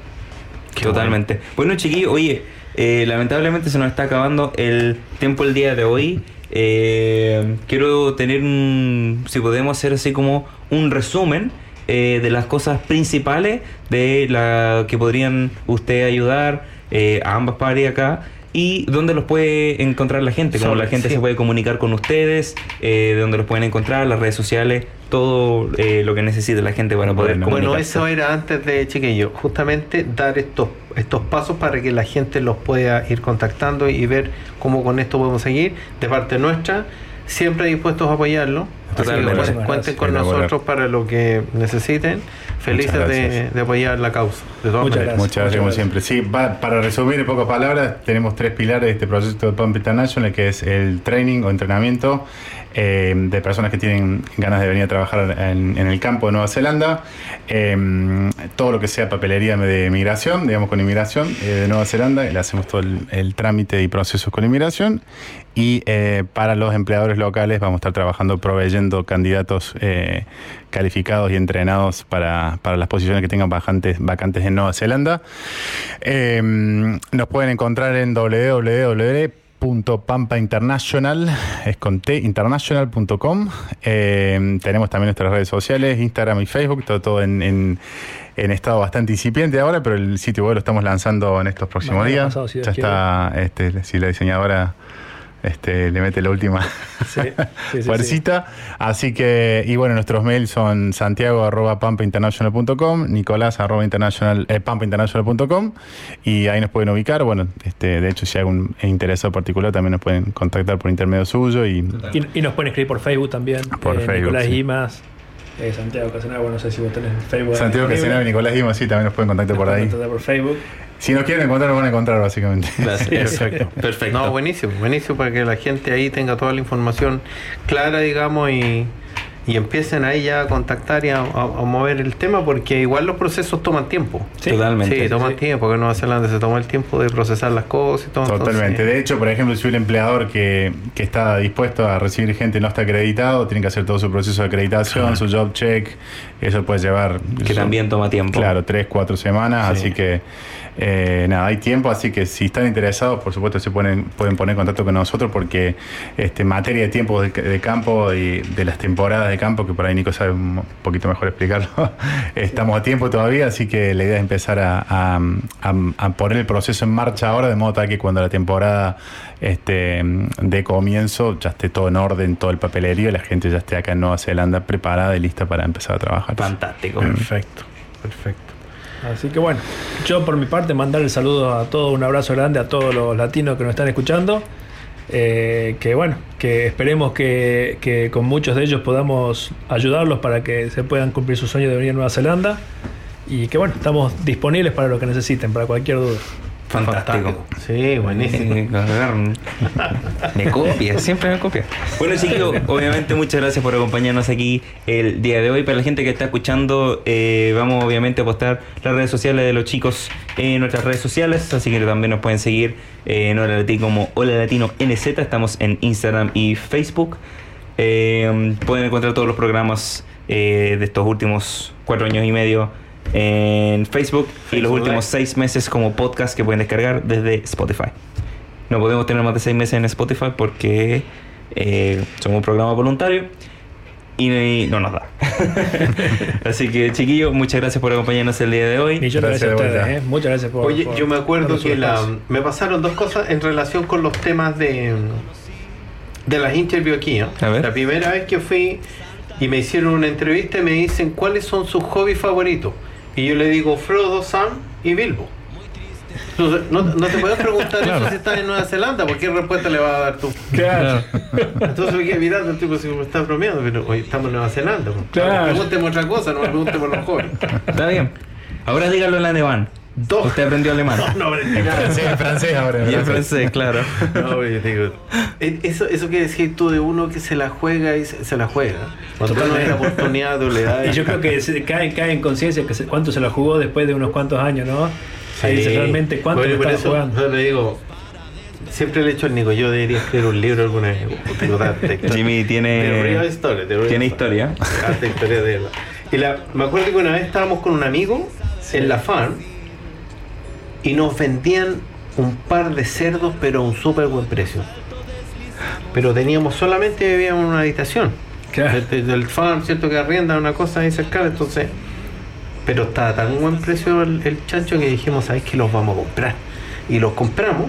Qué Totalmente. Bueno, chiquillos, oye, eh, lamentablemente se nos está acabando el tiempo el día de hoy. Eh, quiero tener un, si podemos hacer así como un resumen eh, de las cosas principales de la que podrían usted ayudar eh, a ambas partes acá y dónde los puede encontrar la gente, cómo la gente sí. se puede comunicar con ustedes, eh, de dónde los pueden encontrar, las redes sociales, todo eh, lo que necesite la gente para poder Bueno, Bueno, eso era antes de chiquillo, justamente dar estos estos pasos para que la gente los pueda ir contactando y ver cómo con esto podemos seguir. De parte nuestra, siempre dispuestos a apoyarlo. Totalmente. cuenten- con gracias. nosotros para lo que necesiten. Felices de, gracias. de apoyar la causa. De todas Muchas maneras. Muchas gracias, como siempre. Sí, va- para resumir en pocas palabras, tenemos tres pilares de este proyecto de Pump International, que es el training o entrenamiento eh, de personas que tienen ganas de venir a trabajar en, en el campo de Nueva Zelanda, eh, todo lo que sea papelería de migración, digamos con inmigración eh, de Nueva Zelanda, le hacemos todo el, el trámite y procesos con inmigración, y eh, para los empleadores locales vamos a estar trabajando proveyendo candidatos eh, calificados y entrenados para, para las posiciones que tengan vacantes, vacantes en Nueva Zelanda. Eh, nos pueden encontrar en International, es con T, international.com. Eh, tenemos también nuestras redes sociales, Instagram y Facebook, todo, todo en, en- en estado bastante incipiente ahora, pero el sitio web lo estamos lanzando en estos próximos Mañana días. pasado, si Dios ya está, este, si la diseñadora este, le mete la última Sí, sí, sí, fuercita. Así que, y bueno, nuestros mails son santiago arroba pampainternational.com, nicolás arroba international, eh, pampainternational.com y ahí nos pueden ubicar. Bueno, este, de hecho, si hay algún interés particular, también nos pueden contactar por intermedio suyo y Y, y nos pueden escribir por Facebook también. Por eh, Facebook, Nicolás sí. Guimas, eh, Santiago Casanova, no sé si vos tenés Facebook. Santiago. Casenave y Nicolás Guima, sí, también nos pueden contactar por Nos ahí. pueden contactar por Facebook. Si nos quieren encontrar, nos van a encontrar, básicamente. Perfecto. Perfecto. No, buenísimo, buenísimo para que la gente ahí tenga toda la información clara, digamos, y, y empiecen ahí ya a contactar y a, a- a mover el tema, porque igual los procesos toman tiempo. Sí. Totalmente. Sí, toman tiempo, porque Nueva Zelanda se toma el tiempo de procesar las cosas y todo. Totalmente. entonces- De hecho, por ejemplo, si un empleador que, que está dispuesto a recibir gente no está acreditado, tiene que hacer todo su proceso de acreditación, su job check. Eso puede llevar. Que también toma tiempo. Claro, tres, cuatro semanas. Sí. Así que, eh, nada, hay tiempo. Así que si están interesados, por supuesto, se pueden, pueden poner en contacto con nosotros porque este, materia de tiempo de, de campo y de las temporadas de campo, que por ahí Nico sabe un poquito mejor explicarlo, estamos a tiempo todavía. Así que la idea es empezar a, a- a- a poner el proceso en marcha ahora, de modo tal que cuando la temporada este, de comienzo ya esté todo en orden, todo el papelerío, y la gente ya esté acá en Nueva Zelanda preparada y lista para empezar a trabajar. Fantástico. Perfecto, perfecto. Así que bueno, yo por mi parte mandar el saludo a todos, un abrazo grande a todos los latinos que nos están escuchando. Eh, que bueno, que esperemos que, que con muchos de ellos podamos ayudarlos para que se puedan cumplir su sueño de venir a Nueva Zelanda. Y que bueno, estamos disponibles para lo que necesiten, para cualquier duda. Fantástico. Sí, buenísimo. Me copia, siempre me copia. Bueno, chicos, obviamente muchas gracias por acompañarnos aquí el día de hoy. Para la gente que está escuchando, eh, vamos obviamente a postar las redes sociales de los chicos en nuestras redes sociales, así que también nos pueden seguir eh, en Hola Latino como Hola Latino NZ. Estamos en Instagram y Facebook. Eh, pueden encontrar todos los programas de estos últimos cuatro años y medio en Facebook, y los últimos Live. seis meses como podcast que pueden descargar desde Spotify. No podemos tener más de seis meses en Spotify porque eh, somos un programa voluntario y no nos da. Así que, chiquillos, muchas gracias por acompañarnos el día de hoy. De Gracias gracias a de ustedes. ¿eh? Muchas gracias por. Oye, por yo me acuerdo que la, me pasaron dos cosas en relación con los temas de, de las interviews aquí. ¿no? A ver. La primera vez que fui y me hicieron una entrevista y me dicen cuáles son sus hobbies favoritos. Y yo le digo Frodo, Sam y Bilbo. Entonces, no, no te puedes preguntar eso si estás en Nueva Zelanda, porque qué respuesta le vas a dar tú. Claro. Entonces me quedé mirando el tipo así como está bromeando, pero hoy estamos en Nueva Zelanda. pues. Claro. Pregúnteme otra cosa, no me pregunte por los hobbies. Está bien. Ahora dígalo en alemán. Dos. Usted aprendió alemán. No, ni nada. francés, en francés ahora. Y en francés, claro. No, digo, eh, eso, eso quiere decir tú de uno que se la juega y se, se la juega. Cuando uno tiene la oportunidad de le. Y yo creo que se cae, cae en conciencia que se- cuánto se la jugó después de unos cuantos años, ¿no? Ahí dice realmente cuánto Bueno, le jugando. yo le digo, siempre le he hecho al Nico, yo debería escribir un libro alguna vez. Historia. Jimmy tiene- De de real tiene historia. Historia de él. Y la, me acuerdo que una vez estábamos con un amigo en la farm y nos vendían un par de cerdos, pero a un súper buen precio. Pero teníamos solamente vivíamos en una habitación. Claro. Del, del farm, cierto que arrienda una cosa ahí cercana, entonces. Pero estaba tan buen precio el, el chancho que dijimos, ¿sabes que los vamos a comprar? Y los compramos.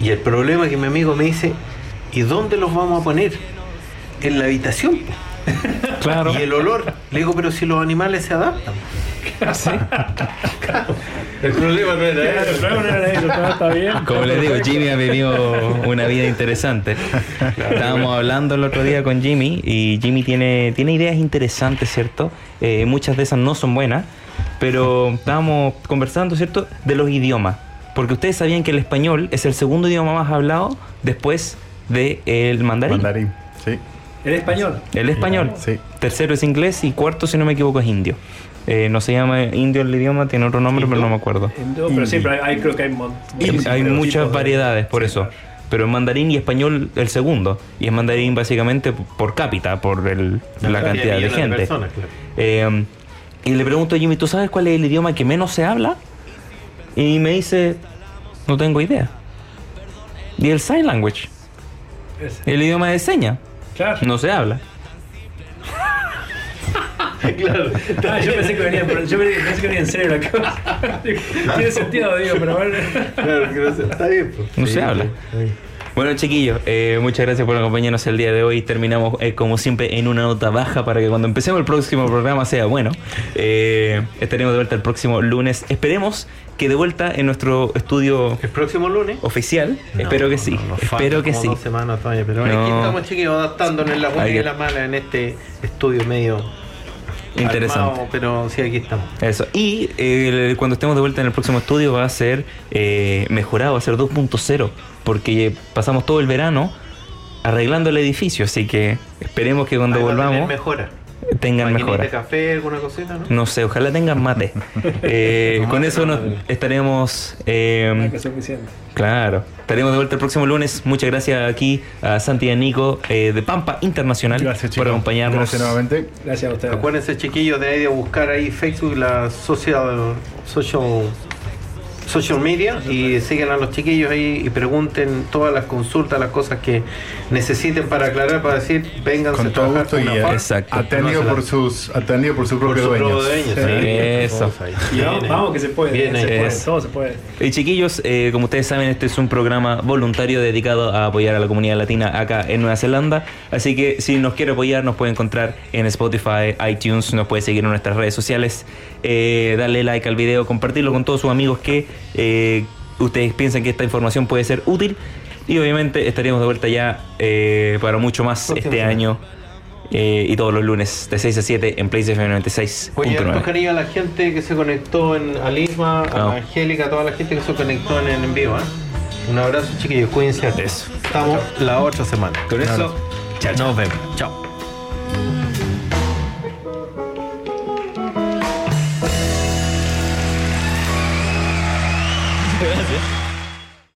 Y el problema es que mi amigo me dice, ¿y dónde los vamos a poner? En la habitación. po". Claro. Y el olor. Le digo, pero si los animales se adaptan. El problema no era Claro, eso. luego no era eso, todo está bien. Como les digo, Jimmy ha vivido una vida interesante. Estábamos hablando el otro día con Jimmy y Jimmy tiene, tiene ideas interesantes, ¿cierto? Eh, muchas de esas no son buenas, pero estábamos conversando, ¿cierto? De los idiomas. Porque ustedes sabían que el español es el segundo idioma más hablado después del mandarín. Mandarín, sí. ¿El español? El español. Sí. Tercero es inglés y cuarto, si no me equivoco, es indio. Eh, no se llama indio el idioma, tiene otro nombre, pero no me acuerdo. Pero siempre hay, hay- creo que hay, muchas de- variedades, por Sí, eso. claro. pero en mandarín y español el segundo. Y es mandarín básicamente por cápita, por el- la cantidad de gente. personas, claro. Eh, y le pregunto a Jimmy, ¿tú sabes cuál es el idioma que menos se habla? Y me dice, no tengo idea. Y el sign language, Ese. el idioma de señas, Claro. no se habla. claro. Ah, yo pensé que venía, yo pensé que venía en serio la cosa. Tiene sentido, digo, pero bueno. Claro, que no se- está bien. pues. No se habla. bien. Bueno, chiquillos, eh, muchas gracias por acompañarnos el día de hoy. Terminamos, eh, como siempre, en una nota baja para que cuando empecemos el próximo programa sea bueno. Eh, estaremos de vuelta el próximo lunes. Esperemos que de vuelta en nuestro estudio El próximo lunes. oficial. Espero que sí. No, Espero que sí. Dos semanas todavía, pero No. aquí estamos chiquillos adaptándonos en la buena y en la mala en este estudio medio Interesante. armado, pero sí aquí estamos. Eso. Y eh, cuando estemos de vuelta en el próximo estudio va a ser eh, mejorado, va a ser 2.0, porque pasamos todo el verano arreglando el edificio, así que esperemos que cuando Ahí volvamos mejora. Tengan de café, alguna cosita, ¿no? No sé, ojalá tengan mate. Eh, No, con eso no, nos no. estaremos... eh, Que suficiente. claro, estaremos de vuelta el próximo lunes. Muchas gracias aquí a Santi y a Nico eh, de Pampa Internacional Gracias, por acompañarnos. Gracias nuevamente. Gracias a ustedes. Acuérdense, chiquillos, de ahí de buscar ahí Facebook, la social, social, social media y sigan a los chiquillos ahí y pregunten todas las consultas, las cosas que necesiten para aclarar, para decir, Con a todo trabajar gusto con y una farm. Exacto. atendido No, por sus atendido por sus por propios su dueños. propio dueño, sí. Eso. Vamos ahí. Y vamos, Viene. vamos que se puede. Viene. se puede, todo se puede. Y chiquillos, eh, como ustedes saben, este es un programa voluntario dedicado a apoyar a la comunidad latina acá en Nueva Zelanda. Así que si nos quiere apoyar, nos puede encontrar en Spotify, iTunes, nos puede seguir en nuestras redes sociales, eh, darle like al video, compartirlo con todos sus amigos que eh, ustedes piensan que esta información puede ser útil. Y obviamente estaríamos de vuelta ya eh, para mucho más este semana. año. eh, y todos los lunes de 6 a 7 en PlayStation Oye, 96.9. harto cariño a la gente que se conectó en Alisma, a Ah. Angélica, a toda la gente que se conectó en en vivo. ¿eh? Un abrazo, chiquillos, cuídense. Eso. Estamos la otra semana. Con Un eso, abrazo. chao, chao. Nos vemos. Chao.